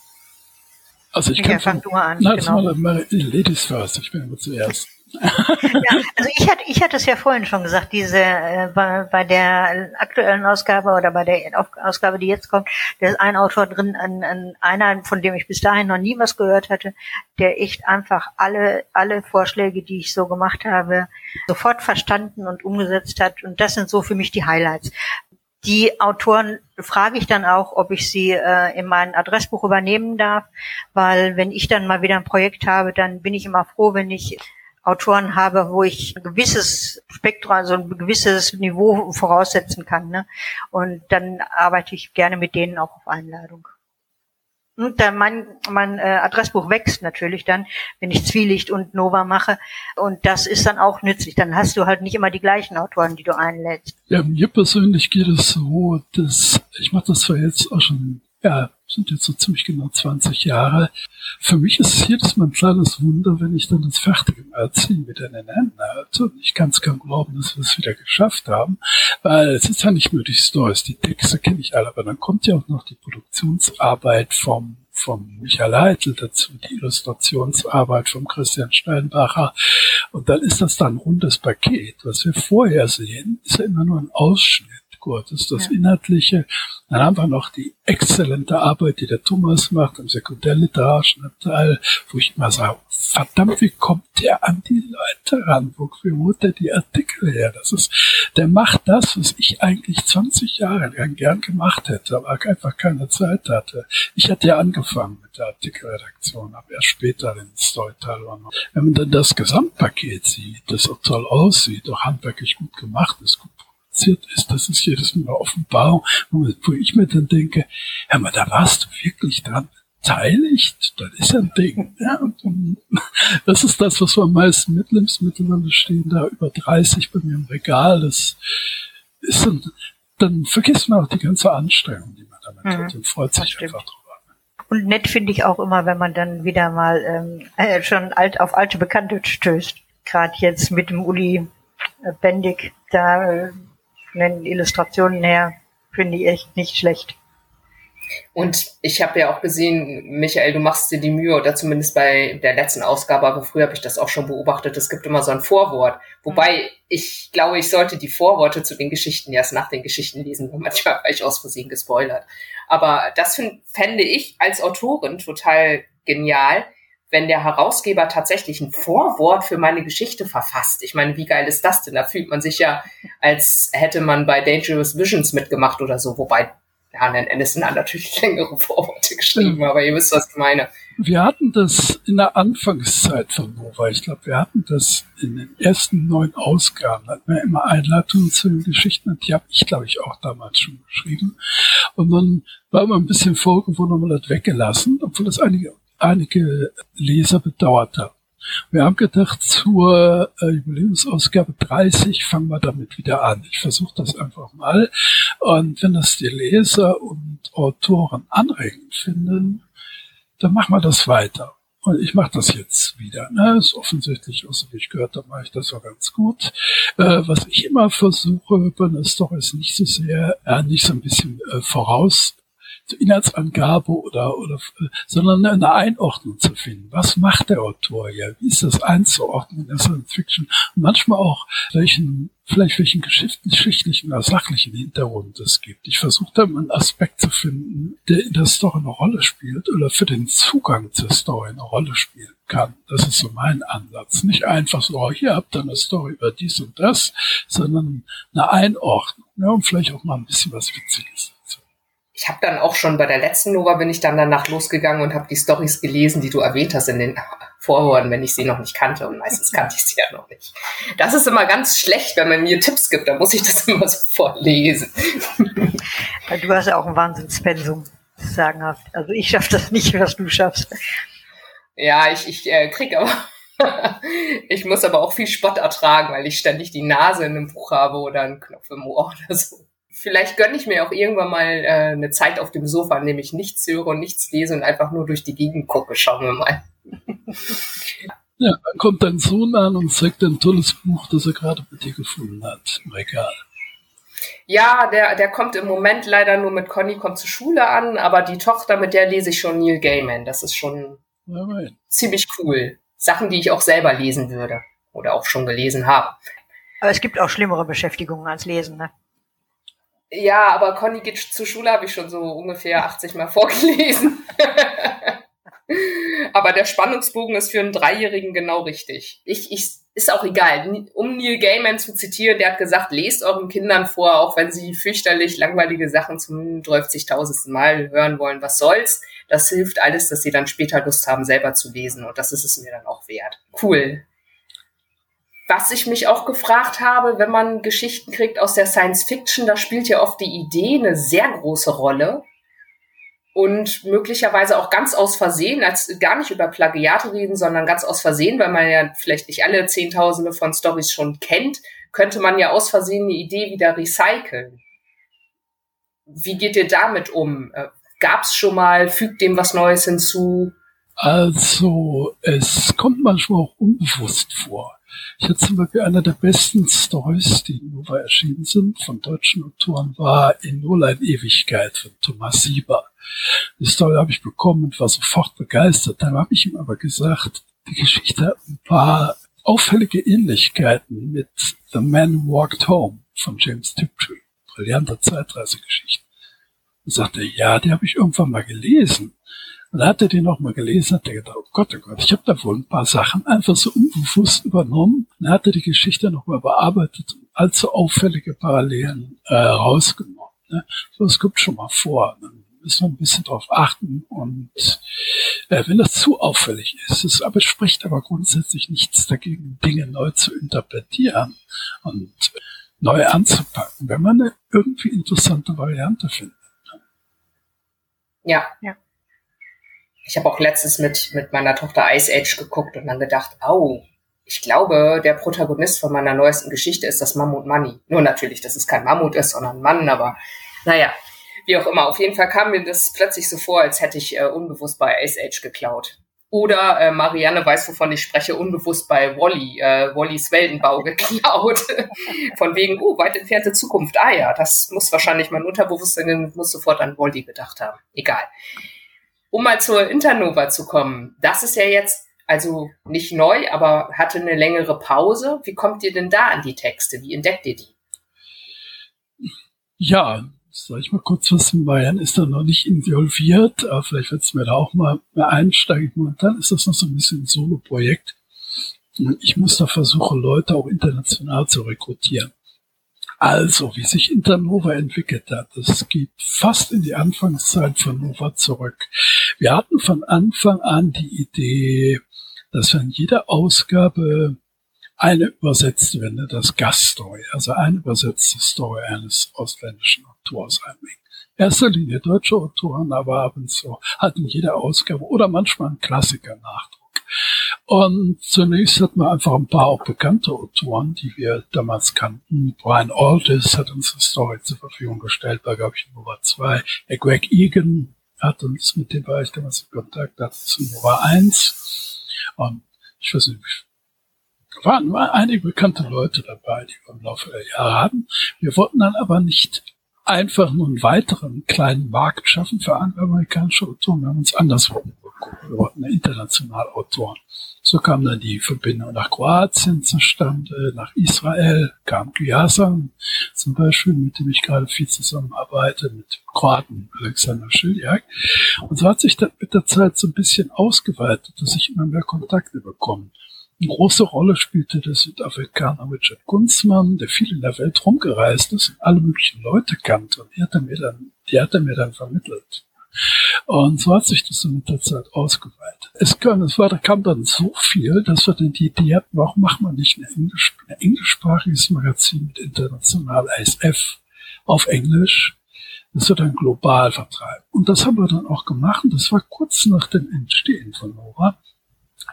Also ich kann ja, fang du mal an. Na, genau. mal, mal Ladies first, ich bin immer zuerst. Ja, also ich hatte, ich hatte es ja vorhin schon gesagt, diese äh, bei, bei der aktuellen Ausgabe oder bei der Ausgabe, die jetzt kommt, da ist ein Autor drin, ein, ein, einer, von dem ich bis dahin noch nie was gehört hatte, der echt einfach alle alle Vorschläge, die ich so gemacht habe, sofort verstanden und umgesetzt hat. Und das sind so für mich die Highlights. Die Autoren frage ich dann auch, ob ich sie äh, in mein Adressbuch übernehmen darf, weil wenn ich dann mal wieder ein Projekt habe, dann bin ich immer froh, wenn ich Autoren habe, wo ich ein gewisses Spektrum, also ein gewisses Niveau voraussetzen kann. Ne? Und dann arbeite ich gerne mit denen auch auf Einladung. Und dann mein, mein äh, Adressbuch wächst natürlich dann, wenn ich Zwielicht und Nova mache. Und das ist dann auch nützlich. Dann hast du halt nicht immer die gleichen Autoren, die du einlädst. Ja, mir persönlich geht es so, dass ich mache das zwar jetzt auch schon ja, sind jetzt so ziemlich genau 20 Jahre. Für mich ist es jedes Mal ein kleines Wunder, wenn ich dann das fertige Magazin wieder in den Händen halte. Und ich kann es kaum glauben, dass wir es wieder geschafft haben, weil es ist ja nicht nur die Stories, die Texte kenne ich alle, aber dann kommt ja auch noch die Produktionsarbeit vom vom Michael Heitel dazu, die Illustrationsarbeit vom Christian Steinbacher. Und dann ist das dann ein rundes Paket. Was wir vorher sehen, ist ja immer nur ein Ausschnitt. Gut, das ist das ja. Inhaltliche. Dann haben wir noch die exzellente Arbeit, die der Thomas macht im sekundärliterarischen Teil, wo ich immer sage, verdammt, wie kommt der an die Leute ran? Wo, wie holt der die Artikel her? Das ist, der macht das, was ich eigentlich 20 Jahre lang gern gemacht hätte, aber einfach keine Zeit hatte. Ich hatte ja angefangen mit der Artikelredaktion, aber erst später den Storyteil übernommen. Wenn man dann das Gesamtpaket sieht, das auch toll aussieht, auch handwerklich gut gemacht ist, gut passiert ist, das ist jedes Mal eine Offenbarung, wo ich mir dann denke, hör mal, da warst du wirklich dran beteiligt, das ist ein Ding. Ja, und, das ist das, was du am meisten mitnimmst. Miteinander stehen da über 30 bei mir im Regal. Das ist dann, dann vergisst man auch die ganze Anstrengung, die man damit mhm, hat und freut sich einfach drüber. Und nett finde ich auch immer, wenn man dann wieder mal ähm, äh, schon alt auf alte Bekannte stößt. Gerade jetzt mit dem Uli äh, Bendig, da äh, den Illustrationen her, finde ich echt nicht schlecht. Und ich habe ja auch gesehen, Michael, du machst dir die Mühe, oder zumindest bei der letzten Ausgabe, aber früher habe ich das auch schon beobachtet, es gibt immer so ein Vorwort. Wobei ich glaube, ich sollte die Vorworte zu den Geschichten erst nach den Geschichten lesen, weil manchmal war ich aus Versehen gespoilert. Aber das find, fände ich als Autorin total genial, wenn der Herausgeber tatsächlich ein Vorwort für meine Geschichte verfasst. Ich meine, wie geil ist das denn? Da fühlt man sich ja, als hätte man bei Dangerous Visions mitgemacht oder so, wobei dann Anderson hat natürlich längere Vorworte geschrieben, ja. aber ihr wisst, was ich meine. Wir hatten das in der Anfangszeit von Nova. Ich glaube, wir hatten das in den ersten neun Ausgaben. hatten wir immer Einleitungen zu den Geschichten und die habe ich, glaube ich, auch damals schon geschrieben. Und dann war man ein bisschen vorgewundert und man hat weggelassen, obwohl das einige einige Leser bedauert haben. Wir haben gedacht, zur äh, Jubiläumsausgabe 30 fangen wir damit wieder an. Ich versuche das einfach mal. Und wenn das die Leser und Autoren anregend finden, dann machen wir das weiter. Und ich mache das jetzt wieder. Ne? Ist offensichtlich, wie ich gehört habe, mache ich das auch ganz gut. Äh, was ich immer versuche bei einer Story ist nicht so sehr, äh, nicht so ein bisschen äh, voraus zur Inhaltsangabe oder, oder, sondern eine Einordnung zu finden. Was macht der Autor hier? Wie ist das einzuordnen in der Science Fiction? Und manchmal auch, welchen, vielleicht welchen geschichtlichen oder sachlichen Hintergrund es gibt. Ich versuche da mal einen Aspekt zu finden, der in der Story eine Rolle spielt oder für den Zugang zur Story eine Rolle spielen kann. Das ist so mein Ansatz. Nicht einfach so, oh, hier habt ihr eine Story über dies und das, sondern eine Einordnung. Ja, und vielleicht auch mal ein bisschen was Witziges ich habe dann auch schon bei der letzten Nova bin ich dann danach losgegangen und habe die Stories gelesen, die du erwähnt hast in den Vorworten, wenn ich sie noch nicht kannte und meistens kannte ich sie ja noch nicht. Das ist immer ganz schlecht, wenn man mir Tipps gibt, dann muss ich das immer sofort lesen. Du hast ja auch ein Wahnsinnspensum, sagenhaft. Also ich schaffe das nicht, was du schaffst. Ja, ich, ich äh, krieg aber ich muss aber auch viel Spott ertragen, weil ich ständig die Nase in einem Buch habe oder einen Knopf im Ohr oder so vielleicht gönne ich mir auch irgendwann mal äh, eine Zeit auf dem Sofa, in dem ich nichts höre und nichts lese und einfach nur durch die Gegend gucke. Schauen wir mal. Ja, dann kommt dein Sohn an und zeigt ein tolles Buch, das er gerade bei dir gefunden hat im Regal. Ja, der, der kommt im Moment leider nur mit Conny, kommt zur Schule an, aber die Tochter, mit der lese ich schon Neil Gaiman. Das ist schon ja, ziemlich cool. Sachen, die ich auch selber lesen würde. oder auch schon gelesen habe. Aber es gibt auch schlimmere Beschäftigungen als Lesen, ne? Ja, aber Conny geht zur Schule habe ich schon so ungefähr 80 Mal vorgelesen. aber der Spannungsbogen ist für einen Dreijährigen genau richtig. Ich, ich, ist auch egal. Um Neil Gaiman zu zitieren, der hat gesagt, lest euren Kindern vor, auch wenn sie fürchterlich langweilige Sachen zum 30.000. Mal hören wollen. Was soll's? Das hilft alles, dass sie dann später Lust haben, selber zu lesen. Und das ist es mir dann auch wert. Cool. Was ich mich auch gefragt habe, wenn man Geschichten kriegt aus der Science Fiction, da spielt ja oft die Idee eine sehr große Rolle. Und möglicherweise auch ganz aus Versehen, als gar nicht über Plagiate reden, sondern ganz aus Versehen, weil man ja vielleicht nicht alle Zehntausende von Stories schon kennt, könnte man ja aus Versehen eine Idee wieder recyceln. Wie geht ihr damit um? Äh, Gab's schon mal, fügt dem was Neues hinzu? Also, es kommt manchmal auch unbewusst vor. Ich hatte zum Beispiel einer der besten Stories, die in Nova erschienen sind, von deutschen Autoren, war In Null Ewigkeit von Thomas Sieber. Die Story habe ich bekommen und war sofort begeistert. Dann habe ich ihm aber gesagt, die Geschichte hat ein paar auffällige Ähnlichkeiten mit The Man Who Walked Home von James Tiptree. Brillanter Zeitreisegeschichte. Und sagte, ja, die habe ich irgendwann mal gelesen. Und dann hat er den nochmal gelesen, hat er gedacht, oh Gott, oh Gott, ich habe da wohl ein paar Sachen einfach so unbewusst übernommen. Dann hat er die Geschichte nochmal bearbeitet und allzu auffällige Parallelen äh, rausgenommen. Ne? So, es kommt schon mal vor. Dann müssen wir ein bisschen drauf achten. Und äh, wenn das zu auffällig ist, es aber spricht aber grundsätzlich nichts dagegen, Dinge neu zu interpretieren und neu anzupacken, wenn man eine irgendwie interessante Variante findet. Ja, ja ich habe auch letztens mit, mit meiner Tochter Ice Age geguckt und dann gedacht, au, ich glaube, der Protagonist von meiner neuesten Geschichte ist das Mammut Money. Nur natürlich, dass es kein Mammut ist, sondern ein Mann, aber naja, wie auch immer. Auf jeden Fall kam mir das plötzlich so vor, als hätte ich äh, unbewusst bei Ice Age geklaut. Oder äh, Marianne weiß, wovon ich spreche, unbewusst bei Wally, äh, Wallys Weltenbau geklaut. Von wegen, oh, weit entfernte Zukunft. Ah ja, das muss wahrscheinlich mein Unterbewusstsein muss sofort an Wally gedacht haben. Egal um mal zur Internova zu kommen, das ist ja jetzt also nicht neu, aber hatte eine längere Pause. Wie kommt ihr denn da an die Texte? Wie entdeckt ihr die? Ja, soll ich mal kurz wissen, Bayern ist da noch nicht involviert, aber vielleicht wird es mir da auch mal einsteigen. Momentan ist das noch so ein bisschen ein Solo-Projekt. Ich muss da versuchen, Leute auch international zu rekrutieren. Also, wie sich Internova entwickelt hat, das geht fast in die Anfangszeit von Nova zurück. Wir hatten von Anfang an die Idee, dass wir in jeder Ausgabe eine übersetzte, wenn das Gaststory, also eine übersetzte Story eines ausländischen Autors einbringen. Erster Linie deutsche Autoren, aber ab und zu hatten jede Ausgabe oder manchmal ein Klassiker Nachdruck. Und zunächst hatten wir einfach ein paar auch bekannte Autoren, die wir damals kannten. Brian Aldiss hat uns eine Story zur Verfügung gestellt, war, glaube ich, Nummer zwei. Der Greg Egan hat uns, mit dem war ich damals in Kontakt, hat zu Nummer eins. Und ich weiß nicht, waren, waren einige bekannte Leute dabei, die wir im Laufe der Jahre hatten. Wir wollten dann aber nicht einfach nur einen weiteren kleinen Markt schaffen für amerikanische Autoren. Wir haben uns andersrum. Wir wollten internationale Autoren. So kam dann die Verbindung nach Kroatien zustande, nach Israel kam Gyasam zum Beispiel, mit dem ich gerade viel zusammenarbeite, mit Kroaten Alexander Schiljak. Und so hat sich das mit der Zeit so ein bisschen ausgeweitet, dass ich immer mehr Kontakte bekomme. Eine große Rolle spielte der Südafrikaner Richard Kunzmann, der viel in der Welt rumgereist ist und alle möglichen Leute kannte. Und die hat er mir dann, die hat er mir dann vermittelt. Und so hat sich das so mit der Zeit ausgeweitet. Es, kam, es war, da kam dann so viel, dass wir dann die Idee hatten, warum macht man nicht ein, Englisch, englischsprachiges Magazin mit international ISF auf Englisch, das wir dann global vertreiben. Und das haben wir dann auch gemacht. Das war kurz nach dem Entstehen von Nora.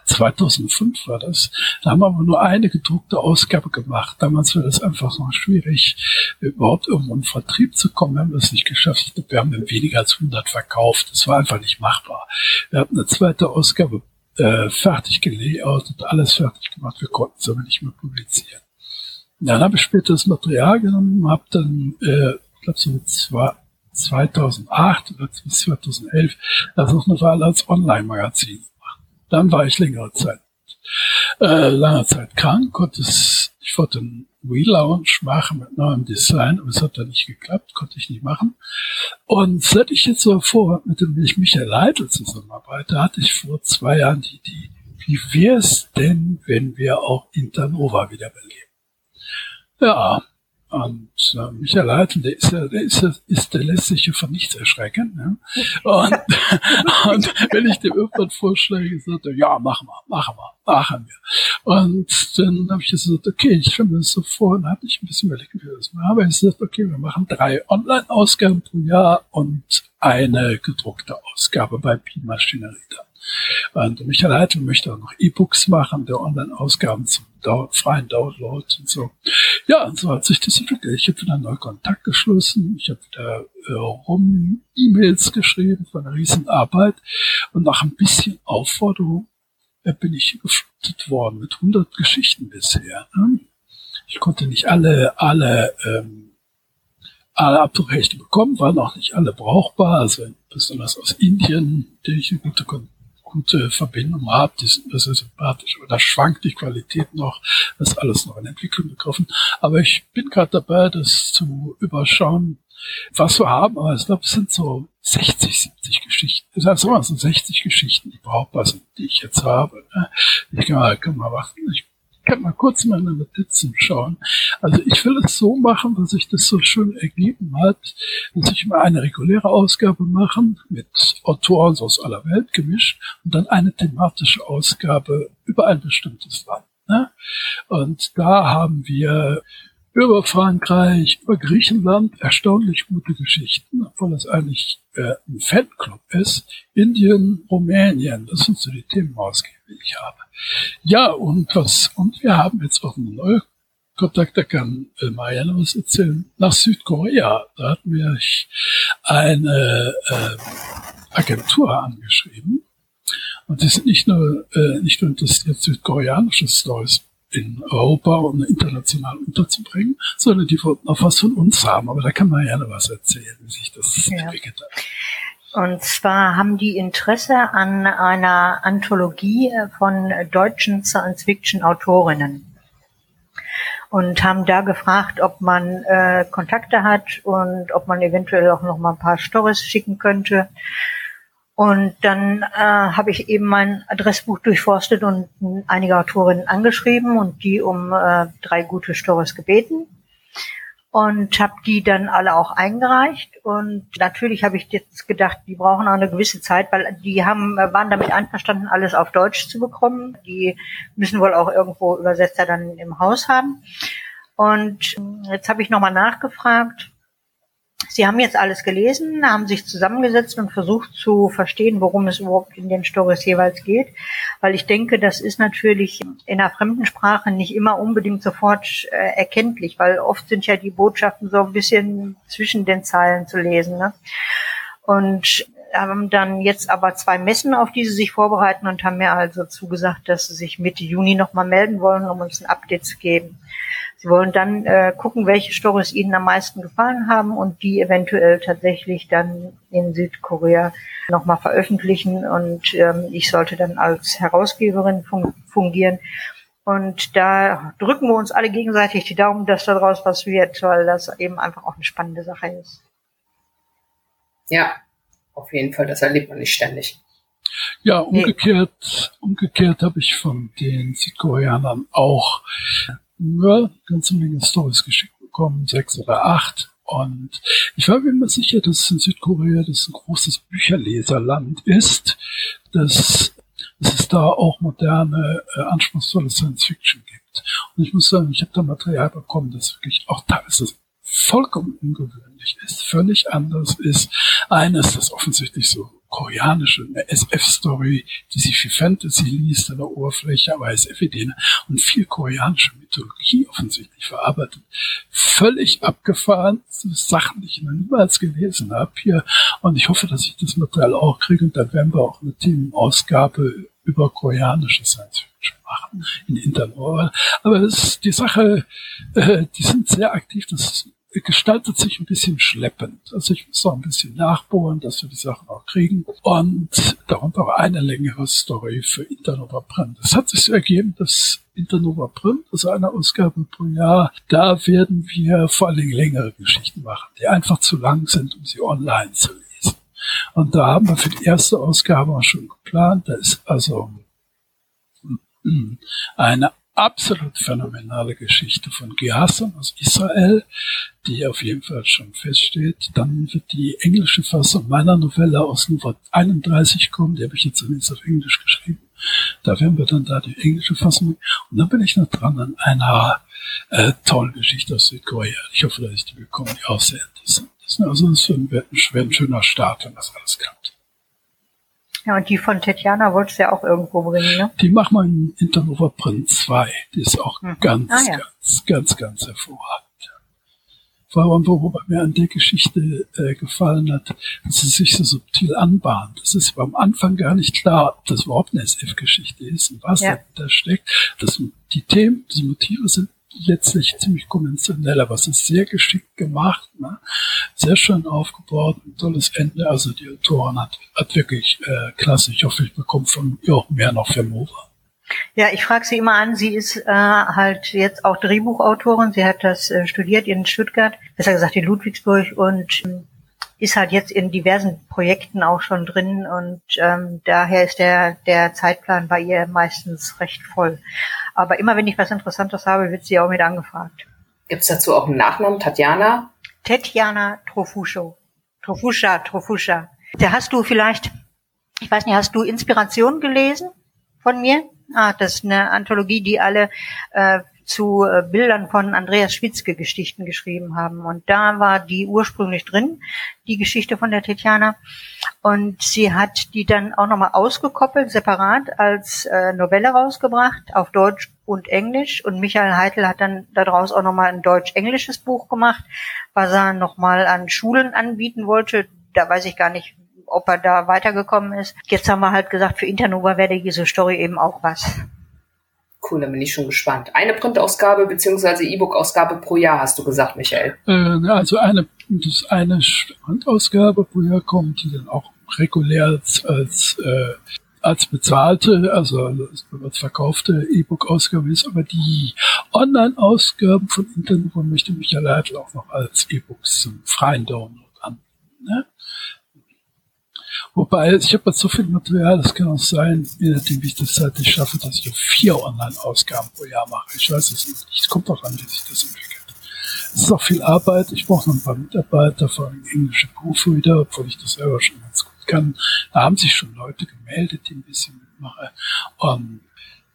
2005 war das. Da haben wir aber nur eine gedruckte Ausgabe gemacht. Damals war das einfach noch schwierig, überhaupt irgendwo in Vertrieb zu kommen. Wir haben das nicht geschafft. Wir haben weniger als 100 verkauft. Das war einfach nicht machbar. Wir hatten eine zweite Ausgabe äh, fertig gelayoutet, alles fertig gemacht. Wir konnten es aber nicht mehr publizieren. Dann habe ich später das Material genommen, habe dann, äh, ich glaube so zwei, 2008 oder bis 2011 das noch eine Weile als Online-Magazin dann war ich längere Zeit. äh, lange Zeit krank, konnte es, ich wollte einen Relaunch machen mit neuem Design, aber es hat dann nicht geklappt, konnte ich nicht machen. Und seit ich jetzt so vor, mit dem ich Michael Leitl zusammenarbeite, hatte ich vor zwei Jahren die Idee, wie wäre es denn, wenn wir auch Internova wiederbeleben? Ja, und äh, Michael Leitl, der ist ja, der ist, ja, ist, der lässt sich ja von nichts erschrecken. Ne? Und, und wenn ich dem irgendwann vorschläge, sagt er, ja, machen wir, machen wir, machen wir. Und dann habe ich gesagt, okay, ich finde das so vor, und hatte ich ein bisschen überlegt, wie das machen. Aber ich gesagt, okay, wir machen drei Online-Ausgaben pro Jahr und eine gedruckte Ausgabe bei Pi-Maschinerie dann. Und Michael Heitel möchte auch noch E-Books machen, der Online-Ausgaben zum freien Download und so. Ja, und so hat sich das entwickelt. Ich habe wieder einen neuen Kontakt geschlossen. Ich habe wieder äh, rum E-Mails geschrieben von einer Riesenarbeit. Und nach ein bisschen Aufforderung äh, bin ich geflutet worden mit 100 Geschichten bisher. Ne? Ich konnte nicht alle, alle, ähm, alle Abdruckrechte bekommen, waren auch nicht alle brauchbar. Also besonders aus Indien, die ich eine gute gute Verbindung habt, die sind sehr sympathisch, aber da schwankt die Qualität noch, das ist alles noch in Entwicklung begriffen. Aber ich bin gerade dabei, das zu überschauen, was wir haben, aber ich glaube, es sind so 60, 70 Geschichten. Es sind so 60 Geschichten, die brauchbar sind, die ich jetzt habe. Ne? Ich kann mal, kann mal warten. Ich kann mal kurz meine Notizen schauen. Also ich will es so machen, dass sich das so schön ergeben hat, dass ich mal eine reguläre Ausgabe machen mit Autoren aus aller Welt gemischt und dann eine thematische Ausgabe über ein bestimmtes Land. Ne? Und da haben wir über Frankreich, über Griechenland erstaunlich gute Geschichten, obwohl es eigentlich äh, ein Fanclub ist. Indien, Rumänien, das sind so die Themenausgaben, die ich habe. Ja, und was, und wir haben jetzt auch eine neue Kontakt, da kann Marianne was erzählen, nach Südkorea. Da hat mir eine äh, Agentur angeschrieben. Und die sind nicht nur, äh, nicht nur interessiert, südkoreanische Stories in Europa und international unterzubringen, sondern die wollten auch was von uns haben. Aber da kann Marianne was erzählen, wie sich das ja. entwickelt hat. Und zwar haben die Interesse an einer Anthologie von deutschen Science-Fiction-Autorinnen und haben da gefragt, ob man äh, Kontakte hat und ob man eventuell auch noch mal ein paar Stories schicken könnte. Und dann äh, habe ich eben mein Adressbuch durchforstet und einige Autorinnen angeschrieben und die um äh, drei gute Stories gebeten und habe die dann alle auch eingereicht und natürlich habe ich jetzt gedacht, die brauchen auch eine gewisse Zeit, weil die haben waren damit einverstanden, alles auf Deutsch zu bekommen. Die müssen wohl auch irgendwo Übersetzer dann im Haus haben. Und jetzt habe ich nochmal nachgefragt Sie haben jetzt alles gelesen, haben sich zusammengesetzt und versucht zu verstehen, worum es überhaupt in den Stories jeweils geht. Weil ich denke, das ist natürlich in einer fremden Sprache nicht immer unbedingt sofort äh, erkenntlich, weil oft sind ja die Botschaften so ein bisschen zwischen den Zeilen zu lesen. Ne? Und haben dann jetzt aber zwei Messen, auf die sie sich vorbereiten und haben mir also zugesagt, dass sie sich Mitte Juni nochmal melden wollen, um uns ein Update zu geben. Sie wollen dann äh, gucken, welche Stories ihnen am meisten gefallen haben und die eventuell tatsächlich dann in Südkorea nochmal veröffentlichen. Und ähm, ich sollte dann als Herausgeberin fun fungieren. Und da drücken wir uns alle gegenseitig die Daumen, dass daraus was wird, weil das eben einfach auch eine spannende Sache ist. Ja, auf jeden Fall, das erlebt man nicht ständig. Ja, umgekehrt, umgekehrt habe ich von den Südkoreanern auch ja, ganze Menge Stories geschickt bekommen, sechs oder acht. Und ich war mir immer sicher, dass in Südkorea das ein großes Bücherleserland ist, dass, dass es da auch moderne, äh, anspruchsvolle Science Fiction gibt. Und ich muss sagen, ich habe da Material bekommen, das wirklich auch teilweise vollkommen ungewöhnlich ist, völlig anders ist. Eines, das offensichtlich so koreanische, SF-Story, die sich für Fantasy liest an der Oberfläche, aber SF-Ideen und viel koreanische Mythologie offensichtlich verarbeitet. Völlig abgefahren, Sachen, die ich noch niemals gelesen habe hier. Und ich hoffe, dass ich das Material auch kriege und dann werden wir auch eine Themenausgabe über koreanische Science Fiction machen in Internet. Aber es ist die Sache, äh, die sind sehr aktiv, das gestaltet sich ein bisschen schleppend. Also ich muss noch ein bisschen nachbohren, dass wir die Sachen auch kriegen. Und darunter auch eine längere Story für Internova Print. Es hat sich so ergeben, dass Internova Print, also eine Ausgabe pro Jahr, da werden wir vor allen Dingen längere Geschichten machen, die einfach zu lang sind, um sie online zu lesen. Und da haben wir für die erste Ausgabe auch schon geplant. Da ist also eine absolut phänomenale Geschichte von Ghassam aus Israel, die auf jeden Fall schon feststeht. Dann wird die englische Fassung meiner Novelle aus Nummer 31 kommen, die habe ich jetzt zunächst auf Englisch geschrieben. Da werden wir dann da die englische Fassung. Und dann bin ich noch dran an einer äh, tollen Geschichte aus Südkorea. Ich hoffe, dass ich die bekomme, die auch sehr interessant ist. Also es wird ein schöner Start, wenn das alles klappt. Ja, und die von Tetjana wolltest du ja auch irgendwo bringen, ne? Die machen wir in Internova Print 2. Die ist auch mhm. ganz, ah, ja. ganz, ganz, ganz hervorragend. Vor allem, wobei mir an der Geschichte äh, gefallen hat, dass sie sich so subtil anbahnt. Es ist am Anfang gar nicht klar, ob das überhaupt eine SF-Geschichte ist und was ja. da steckt. Das, die Themen, die Motive sind letztlich ziemlich konventionell, aber es ist sehr geschickt gemacht, ne? sehr schön aufgebaut, ein tolles Ende. Also die Autorin hat, hat wirklich äh, klasse. Ich hoffe, ich bekomme von ihr auch mehr noch für Mova. Ja, ich frage sie immer an. Sie ist äh, halt jetzt auch Drehbuchautorin. Sie hat das äh, studiert in Stuttgart, besser gesagt in Ludwigsburg und ähm, ist halt jetzt in diversen Projekten auch schon drin und ähm, daher ist der der Zeitplan bei ihr meistens recht voll. Aber immer wenn ich was Interessantes habe, wird sie auch mit angefragt. Gibt es dazu auch einen Nachnamen? Tatjana? Tatjana Trofuscho. Trofuscha, Trofuscha. Da hast du vielleicht, ich weiß nicht, hast du Inspiration gelesen von mir? Ah, das ist eine Anthologie, die alle äh, zu äh, Bildern von Andreas Schwitzke Geschichten geschrieben haben. Und da war die ursprünglich drin, die Geschichte von der Tetjana. Und sie hat die dann auch nochmal ausgekoppelt, separat als äh, Novelle rausgebracht, auf Deutsch und Englisch. Und Michael Heitel hat dann daraus auch nochmal ein deutsch-englisches Buch gemacht, was er nochmal an Schulen anbieten wollte. Da weiß ich gar nicht, ob er da weitergekommen ist. Jetzt haben wir halt gesagt, für Internova wäre diese Story eben auch was. Cool, dann bin ich schon gespannt. Eine Printausgabe bzw. E-Book-Ausgabe pro Jahr, hast du gesagt, Michael? Äh, also eine, das eine Printausgabe pro Jahr kommt, die dann auch regulär als, als, äh, als bezahlte, also als verkaufte E-Book-Ausgabe ist, aber die Online-Ausgaben von Internet möchte Michael Leitl auch noch als E-Books zum freien Download anbieten. Ne? Wobei, ich habe jetzt so viel Material, es kann auch sein, je nachdem, wie ich das zeitlich schaffe, dass ich vier Online-Ausgaben pro Jahr mache. Ich weiß es nicht. Es kommt auch an, wie sich das entwickelt. Es ist auch viel Arbeit. Ich brauche noch ein paar Mitarbeiter, vor allem englische Proofreader, obwohl ich das selber schon ganz gut kann. Da haben sich schon Leute gemeldet, die ein bisschen mitmachen. Um,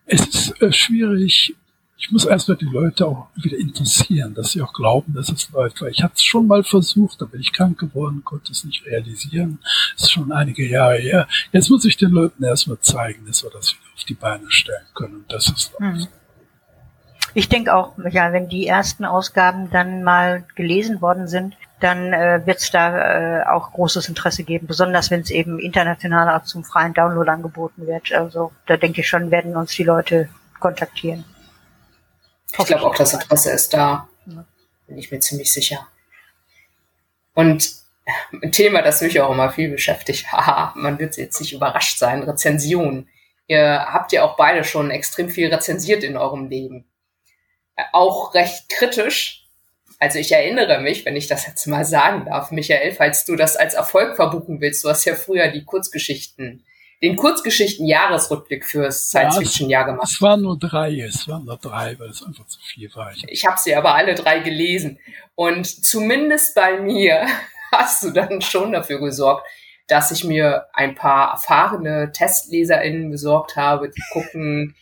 es ist äh, schwierig, ich muss erstmal die Leute auch wieder interessieren, dass sie auch glauben, dass es läuft. Weil ich hatte es schon mal versucht, da bin ich krank geworden, konnte es nicht realisieren. Das ist schon einige Jahre her. Jetzt muss ich den Leuten erstmal zeigen, dass wir das wieder auf die Beine stellen können. Und das ist läuft. Hm. Ich denke auch, ja, wenn die ersten Ausgaben dann mal gelesen worden sind, dann äh, wird es da äh, auch großes Interesse geben, besonders wenn es eben international auch zum freien Download angeboten wird. Also da denke ich schon, werden uns die Leute kontaktieren. Ich glaube auch, das Interesse ist da. Bin ich mir ziemlich sicher. Und ein Thema, das mich auch immer viel beschäftigt, haha, man wird jetzt nicht überrascht sein, Rezensionen. Ihr habt ja auch beide schon extrem viel rezensiert in eurem Leben. Auch recht kritisch. Also ich erinnere mich, wenn ich das jetzt mal sagen darf, Michael, falls du das als Erfolg verbuchen willst, du hast ja früher die Kurzgeschichten den Kurzgeschichten-Jahresrückblick fürs Science-Fiction-Jahr gemacht. Es waren nur drei, es waren nur drei, weil es einfach zu viel war. Ich, habe sie aber alle drei gelesen. Und zumindest bei mir hast du dann schon dafür gesorgt, dass ich mir ein paar erfahrene TestleserInnen besorgt habe, die gucken,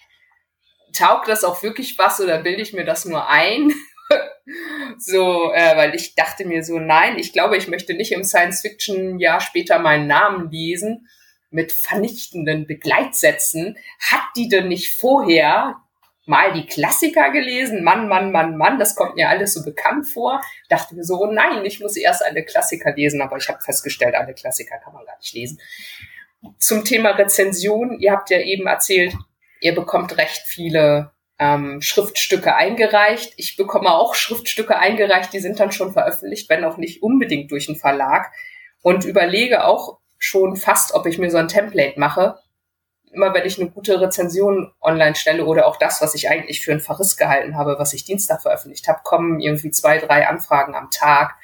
taugt das auch wirklich was oder bilde ich mir das nur ein? so, äh, weil ich dachte mir so, nein, ich glaube, ich möchte nicht im Science-Fiction-Jahr später meinen Namen lesen mit vernichtenden Begleitsätzen, hat die denn nicht vorher mal die Klassiker gelesen? Mann, Mann, Mann, Mann, das kommt mir alles so bekannt vor. Dachte mir so, nein, ich muss erst alle Klassiker lesen, aber ich habe festgestellt, alle Klassiker kann man gar nicht lesen. Zum Thema Rezension, ihr habt ja eben erzählt, ihr bekommt recht viele ähm, Schriftstücke eingereicht. Ich bekomme auch Schriftstücke eingereicht, die sind dann schon veröffentlicht, wenn auch nicht unbedingt durch einen Verlag. Und überlege auch schon fast, ob ich mir so ein Template mache. Immer wenn ich eine gute Rezension online stelle oder auch das, was ich eigentlich für einen Verriss gehalten habe, was ich Dienstag veröffentlicht habe, kommen irgendwie zwei, drei Anfragen am Tag.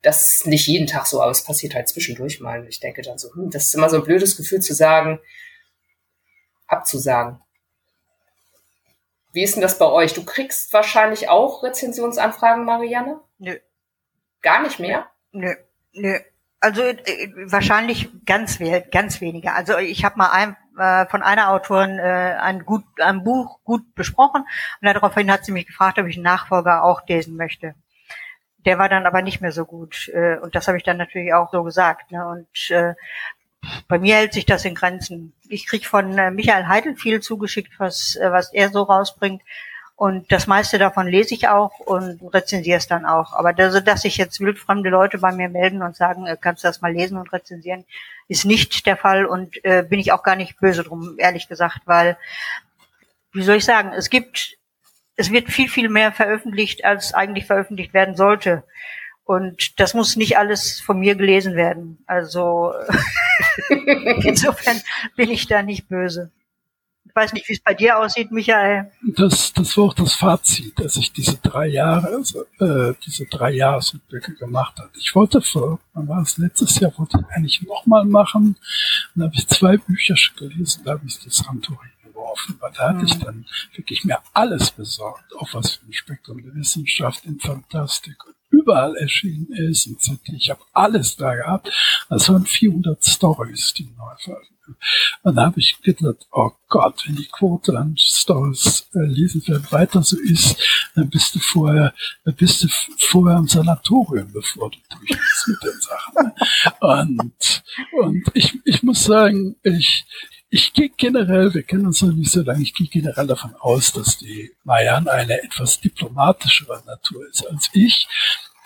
Das ist nicht jeden Tag so, aber es passiert halt zwischendurch mal. Und ich denke dann so, hm, das ist immer so ein blödes Gefühl zu sagen, abzusagen. Wie ist denn das bei euch? Du kriegst wahrscheinlich auch Rezensionsanfragen, Marianne? Nö. Gar nicht mehr? Nö, nö. Also äh, wahrscheinlich ganz, ganz weniger. Also ich habe mal ein, äh, von einer Autorin äh, ein, gut, ein Buch gut besprochen und daraufhin hat sie mich gefragt, ob ich einen Nachfolger auch lesen möchte. Der war dann aber nicht mehr so gut äh, und das habe ich dann natürlich auch so gesagt. Ne? Und äh, bei mir hält sich das in Grenzen. Ich krieg von äh, Michael Heidel viel zugeschickt, was, äh, was er so rausbringt. Und das meiste davon lese ich auch und rezensiere es dann auch. Aber das, dass sich jetzt wildfremde Leute bei mir melden und sagen, äh, kannst du das mal lesen und rezensieren, ist nicht der Fall und äh, bin ich auch gar nicht böse drum, ehrlich gesagt, weil, wie soll ich sagen, es gibt, es wird viel, viel mehr veröffentlicht, als eigentlich veröffentlicht werden sollte. Und das muss nicht alles von mir gelesen werden. Also insofern bin ich da nicht böse. Ich weiß nicht, wie es bei dir aussieht, Michael. Das, das war auch das Fazit, dass ich diese drei Jahre, also, äh, diese drei Jahresrückblicke gemacht habe. Ich wollte vor, wann war es letztes Jahr, wollte ich eigentlich nochmal machen. Dann habe ich zwei Bücher schon gelesen, da habe ich das Rantori geworfen, weil da hatte ich dann wirklich mir alles besorgt, auch was für ein Spektrum der Wissenschaft in Fantastik und überall erschienen ist. Ich habe alles da gehabt. Das waren 400 Stories, die neu veröffentlicht und da habe ich gedacht, oh Gott, wenn die Quote an Stories äh, lesenswert weiter so ist, dann bist du vorher, dann bist du vorher im Sanatorium, bevor du durch bist mit den Sachen. Und, und ich, ich muss sagen, ich, ich gehe generell, wir kennen uns noch nicht so lange, ich gehe generell davon aus, dass die Marianne eine etwas diplomatischere Natur ist als ich.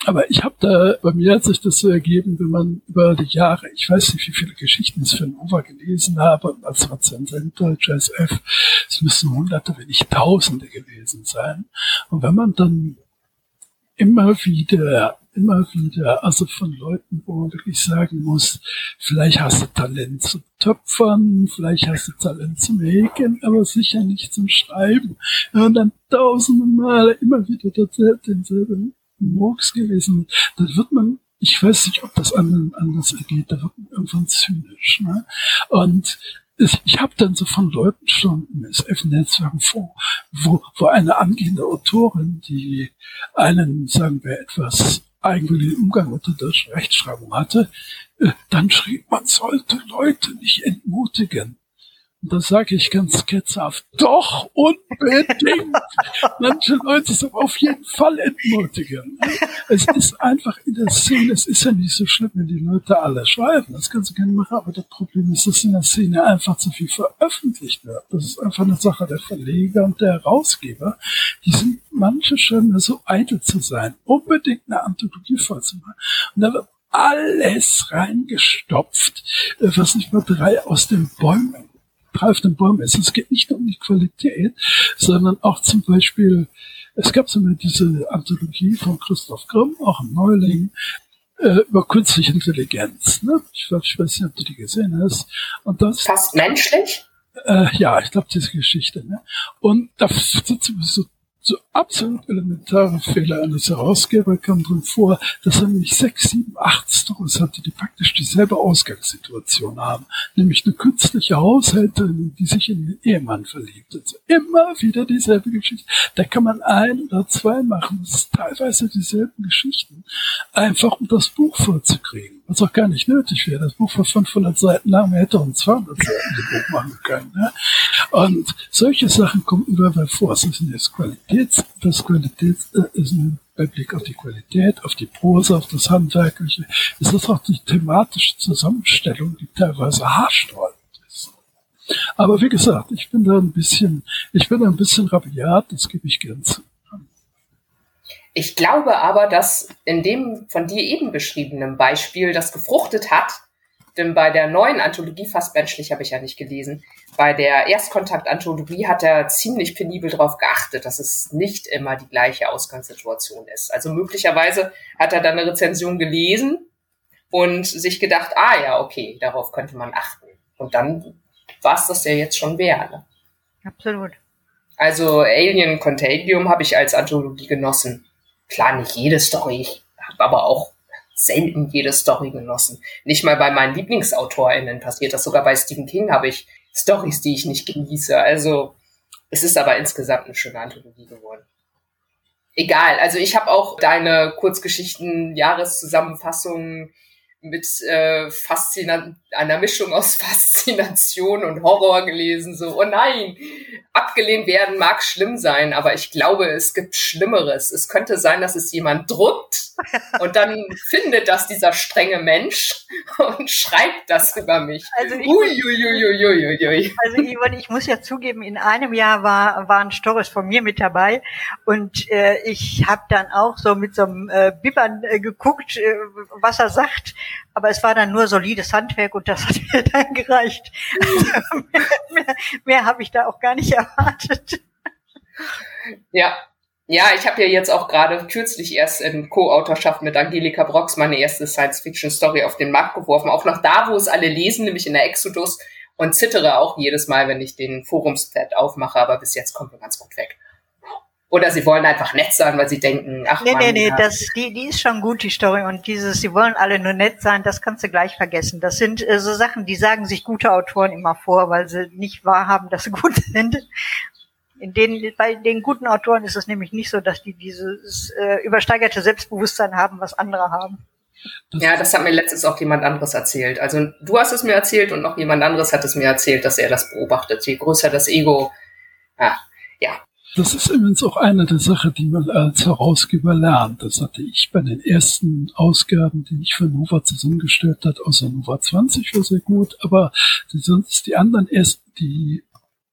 Aber ich habe da, bei mir hat sich das so ergeben, wenn man über die Jahre, ich weiß nicht, wie viele Geschichten ich für Nova gelesen habe, als Rezensent Deutscher SF, es müssen hunderte, wenn nicht tausende gewesen sein. Und wenn man dann immer wieder, immer wieder, also von Leuten, wo man wirklich sagen muss, vielleicht hast du Talent zu Töpfern, vielleicht hast du Talent zum Häkeln, aber sicher nicht zum Schreiben. Und dann tausende Male immer wieder denselben Murks gewesen. Da wird man, ich weiß nicht, ob das anderen anders ergeht, da wird man irgendwann zynisch. Ne? Und ich habe dann so von Leuten schon im SF-Netzwerk vor, wo, wo eine angehende Autorin, die einen, sagen wir, etwas eigenwilligen Umgang unter der Rechtschreibung hatte, äh, dann schrieb, man sollte Leute nicht entmutigen. Und da sage ich ganz ketzhaft, doch unbedingt. Manche Leute sind auf jeden Fall entmutigen. Es ist einfach in der Szene, es ist ja nicht so schlimm, wenn die Leute alle schreiben. Das kannst du gerne machen, aber das Problem ist, dass in der Szene einfach zu viel veröffentlicht wird. Das ist einfach eine Sache der Verleger und der Herausgeber. Die sind, manche scheinen so eitel zu sein, unbedingt eine Anthologie vorzumachen. Und da wird alles reingestopft, äh, was nicht mal drei aus den Bäumen greift den Baum ist. Es geht nicht nur um die Qualität, sondern auch zum Beispiel, es gab so eine, diese Anthologie von Christoph Grimm, auch ein Neuling, äh, über künstliche Intelligenz. Ne? Ich, ich weiß nicht, ob du die gesehen hast. Und das, Fast menschlich? Äh, ja, ich glaube, diese Geschichte. Ne? Und da sind so so absolut elementare Fehler eines Herausgeber kam drin vor, dass er nämlich sechs, sieben, acht Stories hatte, die praktisch dieselbe Ausgangssituation haben. Nämlich eine künstliche Haushälterin, die sich in den Ehemann verliebt. Also immer wieder dieselbe Geschichte. Da kann man ein oder zwei machen. Das ist teilweise dieselben Geschichten. Einfach um das Buch vollzukriegen. Was auch gar nicht nötig wäre. Das Buch war 500 Seiten lang, man hätte auch 200 Seiten Buch machen können. Ne? Und solche Sachen kommen überall vor. Das ist eine Qualitäts, das Qualitäts, äh, ist ein Blick auf die Qualität, auf die Prosa, auf das Handwerkliche. Es ist auch die thematische Zusammenstellung, die teilweise haarsträubend ist. Aber wie gesagt, ich bin da ein bisschen, ich bin da ein bisschen rabiat, das gebe ich gern zu. Ich glaube aber, dass in dem von dir eben beschriebenen Beispiel das gefruchtet hat, Denn bei der neuen Anthologie, fast menschlich, habe ich ja nicht gelesen, bei der Erstkontakt-Anthologie hat er ziemlich penibel darauf geachtet, dass es nicht immer die gleiche Ausgangssituation ist. Also möglicherweise hat er dann eine Rezension gelesen und sich gedacht, ah ja, okay, darauf könnte man achten. Und dann war es das ja jetzt schon wert. Ne? Absolut. Also Alien Contagium habe ich als Anthologie genossen. Klar, nicht jede Story, ich habe aber auch selten jede Story genossen. Nicht mal bei meinen LieblingsautorInnen passiert das. Sogar bei Stephen King habe ich Stories, die ich nicht genieße. Also es ist aber insgesamt eine schöne Anthologie geworden. Egal, also ich habe auch deine Kurzgeschichten, Jahreszusammenfassungen mit äh, Faszina einer Mischung aus Faszination und Horror gelesen. So, oh nein, abgelehnt werden mag schlimm sein, aber ich glaube, es gibt Schlimmeres. Es könnte sein, dass es jemand druckt und dann findet das dieser strenge Mensch und schreibt das über mich. Also ich, Uiuiuiuiui. also Yvonne, ich muss ja zugeben, in einem Jahr war, waren Stories von mir mit dabei und äh, ich habe dann auch so mit so einem äh, Bibbern äh, geguckt, äh, was er sagt aber es war dann nur solides Handwerk und das hat mir dann gereicht. Also mehr, mehr, mehr habe ich da auch gar nicht erwartet. Ja, ja, ich habe ja jetzt auch gerade kürzlich erst in Co-Autorschaft mit Angelika Brox meine erste Science-Fiction-Story auf den Markt geworfen. Auch noch da, wo es alle lesen, nämlich in der Exodus und zittere auch jedes Mal, wenn ich den Forumspad aufmache, aber bis jetzt kommt er ganz gut weg. Oder sie wollen einfach nett sein, weil sie denken, ach Nee, Mann, nee, nee, ja. das, die, die ist schon gut, die Story. Und dieses, sie wollen alle nur nett sein, das kannst du gleich vergessen. Das sind äh, so Sachen, die sagen sich gute Autoren immer vor, weil sie nicht wahrhaben, dass sie gut sind. In denen, bei den guten Autoren ist es nämlich nicht so, dass die dieses äh, übersteigerte Selbstbewusstsein haben, was andere haben. Ja, das hat mir letztens auch jemand anderes erzählt. Also du hast es mir erzählt und noch jemand anderes hat es mir erzählt, dass er das beobachtet. Je größer das Ego, ja, ja das ist übrigens auch eine der Sachen, die man als Herausgeber lernt. Das hatte ich bei den ersten Ausgaben, die ich für Nova zusammengestellt hat, außer Nova 20 war sehr gut, aber die, sonst die anderen ersten, die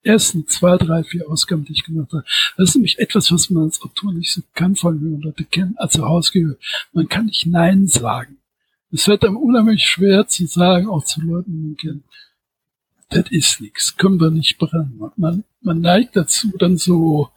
ersten zwei, drei, vier Ausgaben, die ich gemacht habe, das ist nämlich etwas, was man als Autor nicht so kann, vor allem wenn man Leute kennt, als Herausgeber. Man kann nicht Nein sagen. Es wird einem unheimlich schwer zu sagen, auch zu Leuten, die man kennt, das ist nichts, können wir nicht brennen. Man, man neigt dazu, dann so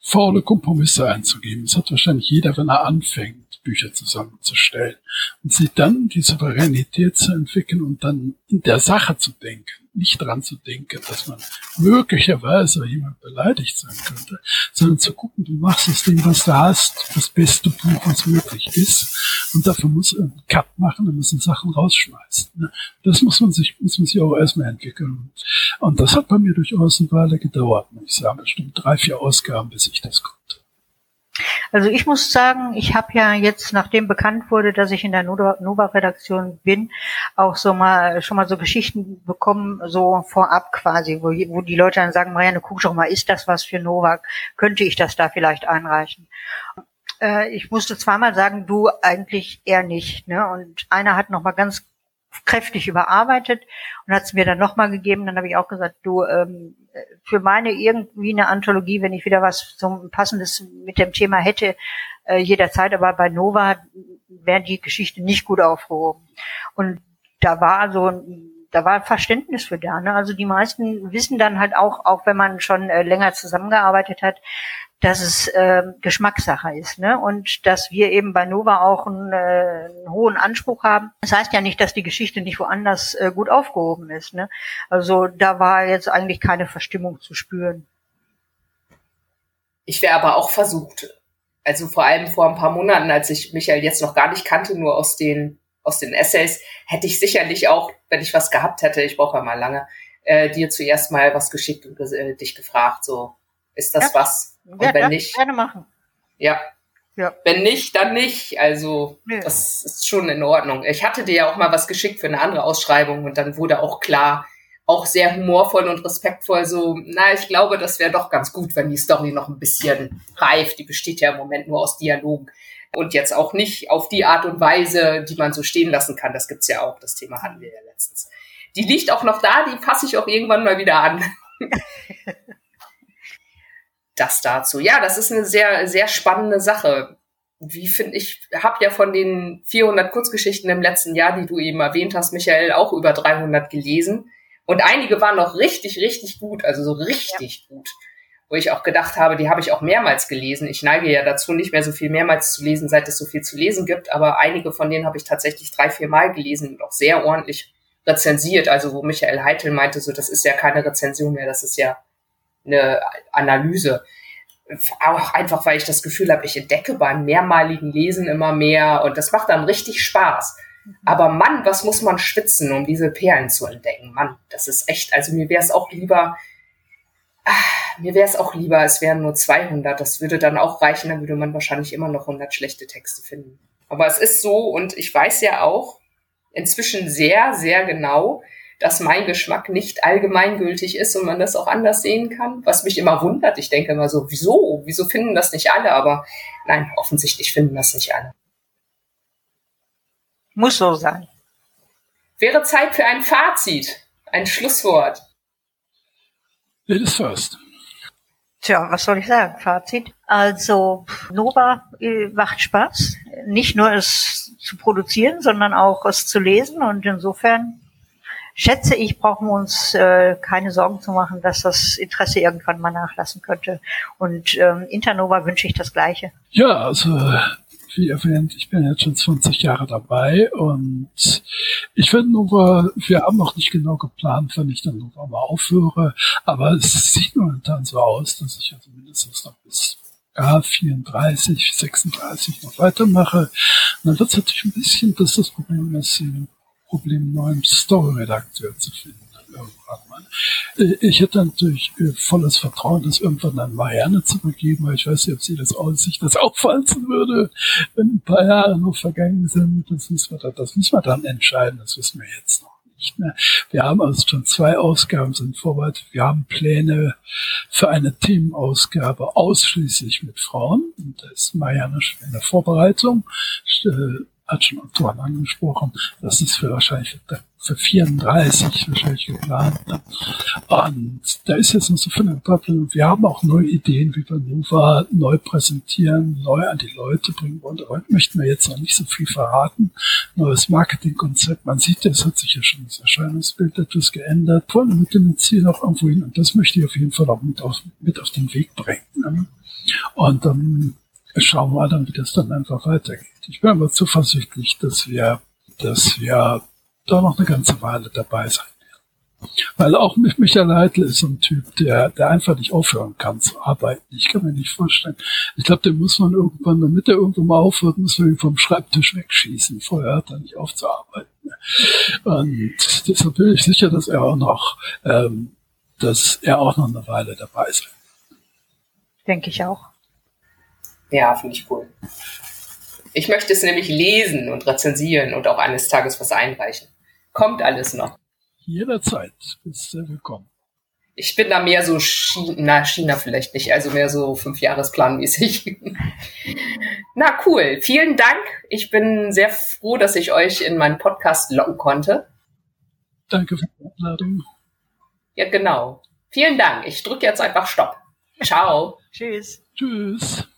faule Kompromisse einzugeben. Das hat wahrscheinlich jeder, wenn er anfängt, Bücher zusammenzustellen. Und sich dann die Souveränität zu entwickeln und dann in der Sache zu denken nicht dran zu denken, dass man möglicherweise jemand beleidigt sein könnte, sondern zu gucken, du machst aus dem, was du hast, das beste Buch, was möglich ist. Und dafür muss er einen Cut machen, da müssen Sachen rausschmeißen. Ne? Das muss man sich, muss man sich auch erstmal entwickeln. Und das hat bei mir durchaus eine Weile gedauert, ich sagen. Bestimmt drei, vier Ausgaben, bis ich das konnte. Also ich muss sagen, ich habe ja jetzt, nachdem bekannt wurde, dass ich in der Nova-Redaktion bin, auch so mal schon mal so Geschichten bekommen, so vorab quasi, wo, wo die Leute dann sagen, Marianne, guck doch mal, ist das was für Nova? Könnte ich das da vielleicht einreichen? Äh, ich musste zweimal sagen, du eigentlich eher nicht. Ne? Und einer hat noch mal ganz kräftig überarbeitet und hat es mir dann nochmal gegeben. Dann habe ich auch gesagt, du, ähm, für meine irgendwie eine Anthologie, wenn ich wieder was zum Passendes mit dem Thema hätte, äh, jederzeit, aber bei Nova wäre die Geschichte nicht gut aufgehoben. Und da war so da war Verständnis für da. Ne? Also die meisten wissen dann halt auch, auch wenn man schon äh, länger zusammengearbeitet hat, dass es äh, Geschmackssache ist, ne? Und dass wir eben bei Nova auch einen, äh, einen hohen Anspruch haben. Das heißt ja nicht, dass die Geschichte nicht woanders äh, gut aufgehoben ist, ne? Also da war jetzt eigentlich keine Verstimmung zu spüren. Ich wäre aber auch versucht, also vor allem vor ein paar Monaten, als ich Michael jetzt noch gar nicht kannte, nur aus den aus den Essays, hätte ich sicherlich auch, wenn ich was gehabt hätte, ich brauche ja mal lange, äh, dir zuerst mal was geschickt und äh, dich gefragt, so ist das ja. was? Und ja, wenn nicht, gerne machen. Ja. Ja. Wenn nicht, dann nicht. Also, ja. das ist schon in Ordnung. Ich hatte dir ja auch mal was geschickt für eine andere Ausschreibung und dann wurde auch klar, auch sehr humorvoll und respektvoll so, na, ich glaube, das wäre doch ganz gut, wenn die Story noch ein bisschen reift. Die besteht ja im Moment nur aus Dialogen und jetzt auch nicht auf die Art und Weise, die man so stehen lassen kann. Das gibt's ja auch. Das Thema hatten wir ja letztens. Die liegt auch noch da, die fasse ich auch irgendwann mal wieder an. das dazu. Ja, das ist eine sehr, sehr spannende Sache. wie finde ich, habe ja von den 400 Kurzgeschichten im letzten Jahr, die du eben erwähnt hast, Michael, auch über 300 gelesen. Und einige waren noch richtig, richtig gut, also so richtig ja. gut. Wo ich auch gedacht habe, die habe ich auch mehrmals gelesen. Ich neige ja dazu, nicht mehr so viel mehrmals zu lesen, seit es so viel zu lesen gibt. Aber einige von denen habe ich tatsächlich drei, vier Mal gelesen und auch sehr ordentlich rezensiert. Also wo Michael Heitel meinte, so, das ist ja keine Rezension mehr, das ist ja eine Analyse auch einfach, weil ich das Gefühl habe, ich entdecke beim mehrmaligen Lesen immer mehr und das macht dann richtig Spaß. Mhm. Aber Mann, was muss man schwitzen, um diese Perlen zu entdecken? Mann, das ist echt, also mir wäre es auch lieber, ach, mir wäre es auch lieber, es wären nur 200. Das würde dann auch reichen, dann würde man wahrscheinlich immer noch 100 schlechte Texte finden. Aber es ist so und ich weiß ja auch inzwischen sehr, sehr genau, dass mein Geschmack nicht allgemeingültig ist und man das auch anders sehen kann, was mich immer wundert. Ich denke immer so, wieso? Wieso finden das nicht alle? Aber nein, offensichtlich finden das nicht alle. Muss so sein. Wäre Zeit für ein Fazit, ein Schlusswort. Ladies first. Tja, was soll ich sagen? Fazit. Also Nova äh, macht Spaß, nicht nur es zu produzieren, sondern auch es zu lesen und insofern schätze ich, brauchen wir uns äh, keine Sorgen zu machen, dass das Interesse irgendwann mal nachlassen könnte. Und ähm, Internova wünsche ich das Gleiche. Ja, also wie erwähnt, ich bin jetzt schon 20 Jahre dabei und ich finde Nova, wir haben noch nicht genau geplant, wenn ich dann Nova mal aufhöre, aber es sieht momentan so aus, dass ich also mindestens noch bis ja, 34, 36 noch weitermache. Und dann wird es natürlich ein bisschen, dass das Problem ist, Problem, einen neuen Story-Redakteur zu finden. Äh, ich hätte natürlich äh, volles Vertrauen, das irgendwann an Marianne zu begeben, weil ich weiß nicht, ob sie das aus sich das auffallen würde, wenn ein paar Jahre noch vergangen sind. Das müssen wir dann, das müssen wir dann entscheiden. Das wissen wir jetzt noch nicht mehr. Wir haben also schon zwei Ausgaben sind vorbereitet. Wir haben Pläne für eine Themenausgabe ausschließlich mit Frauen. Und da ist Marianne schon in der Vorbereitung äh, hat schon Autoren angesprochen, das ist für wahrscheinlich für 34 wahrscheinlich geplant. Und da ist jetzt noch so viel im Wir haben auch neue Ideen, wie wir Nova neu präsentieren, neu an die Leute bringen wollen. Da möchten wir jetzt noch nicht so viel verraten. Neues Marketingkonzept. Man sieht, es hat sich ja schon das Erscheinungsbild etwas geändert. Vor mit dem Ziel auch irgendwo hin. Und das möchte ich auf jeden Fall auch mit auf, mit auf den Weg bringen. Und dann schauen wir dann, wie das dann einfach weitergeht. Ich bin aber zuversichtlich, dass wir, dass wir da noch eine ganze Weile dabei sein werden. Weil auch Michael Heidel ist so ein Typ, der, der einfach nicht aufhören kann zu arbeiten. Ich kann mir nicht vorstellen. Ich glaube, den muss man irgendwann, damit er irgendwann mal aufhört, muss man ihn vom Schreibtisch wegschießen. Vorher hat er nicht aufzuarbeiten. Und deshalb bin ich sicher, dass er auch noch, ähm, dass er auch noch eine Weile dabei sein. Denke ich auch. Ja, finde ich cool. Ich möchte es nämlich lesen und rezensieren und auch eines Tages was einreichen. Kommt alles noch. Jederzeit bist du willkommen. Ich bin da mehr so China, China vielleicht nicht, also mehr so fünf Jahresplanmäßig. Na cool, vielen Dank. Ich bin sehr froh, dass ich euch in meinen Podcast locken konnte. Danke für die Einladung. Ja, genau. Vielen Dank. Ich drücke jetzt einfach Stopp. Ciao. Tschüss. Tschüss.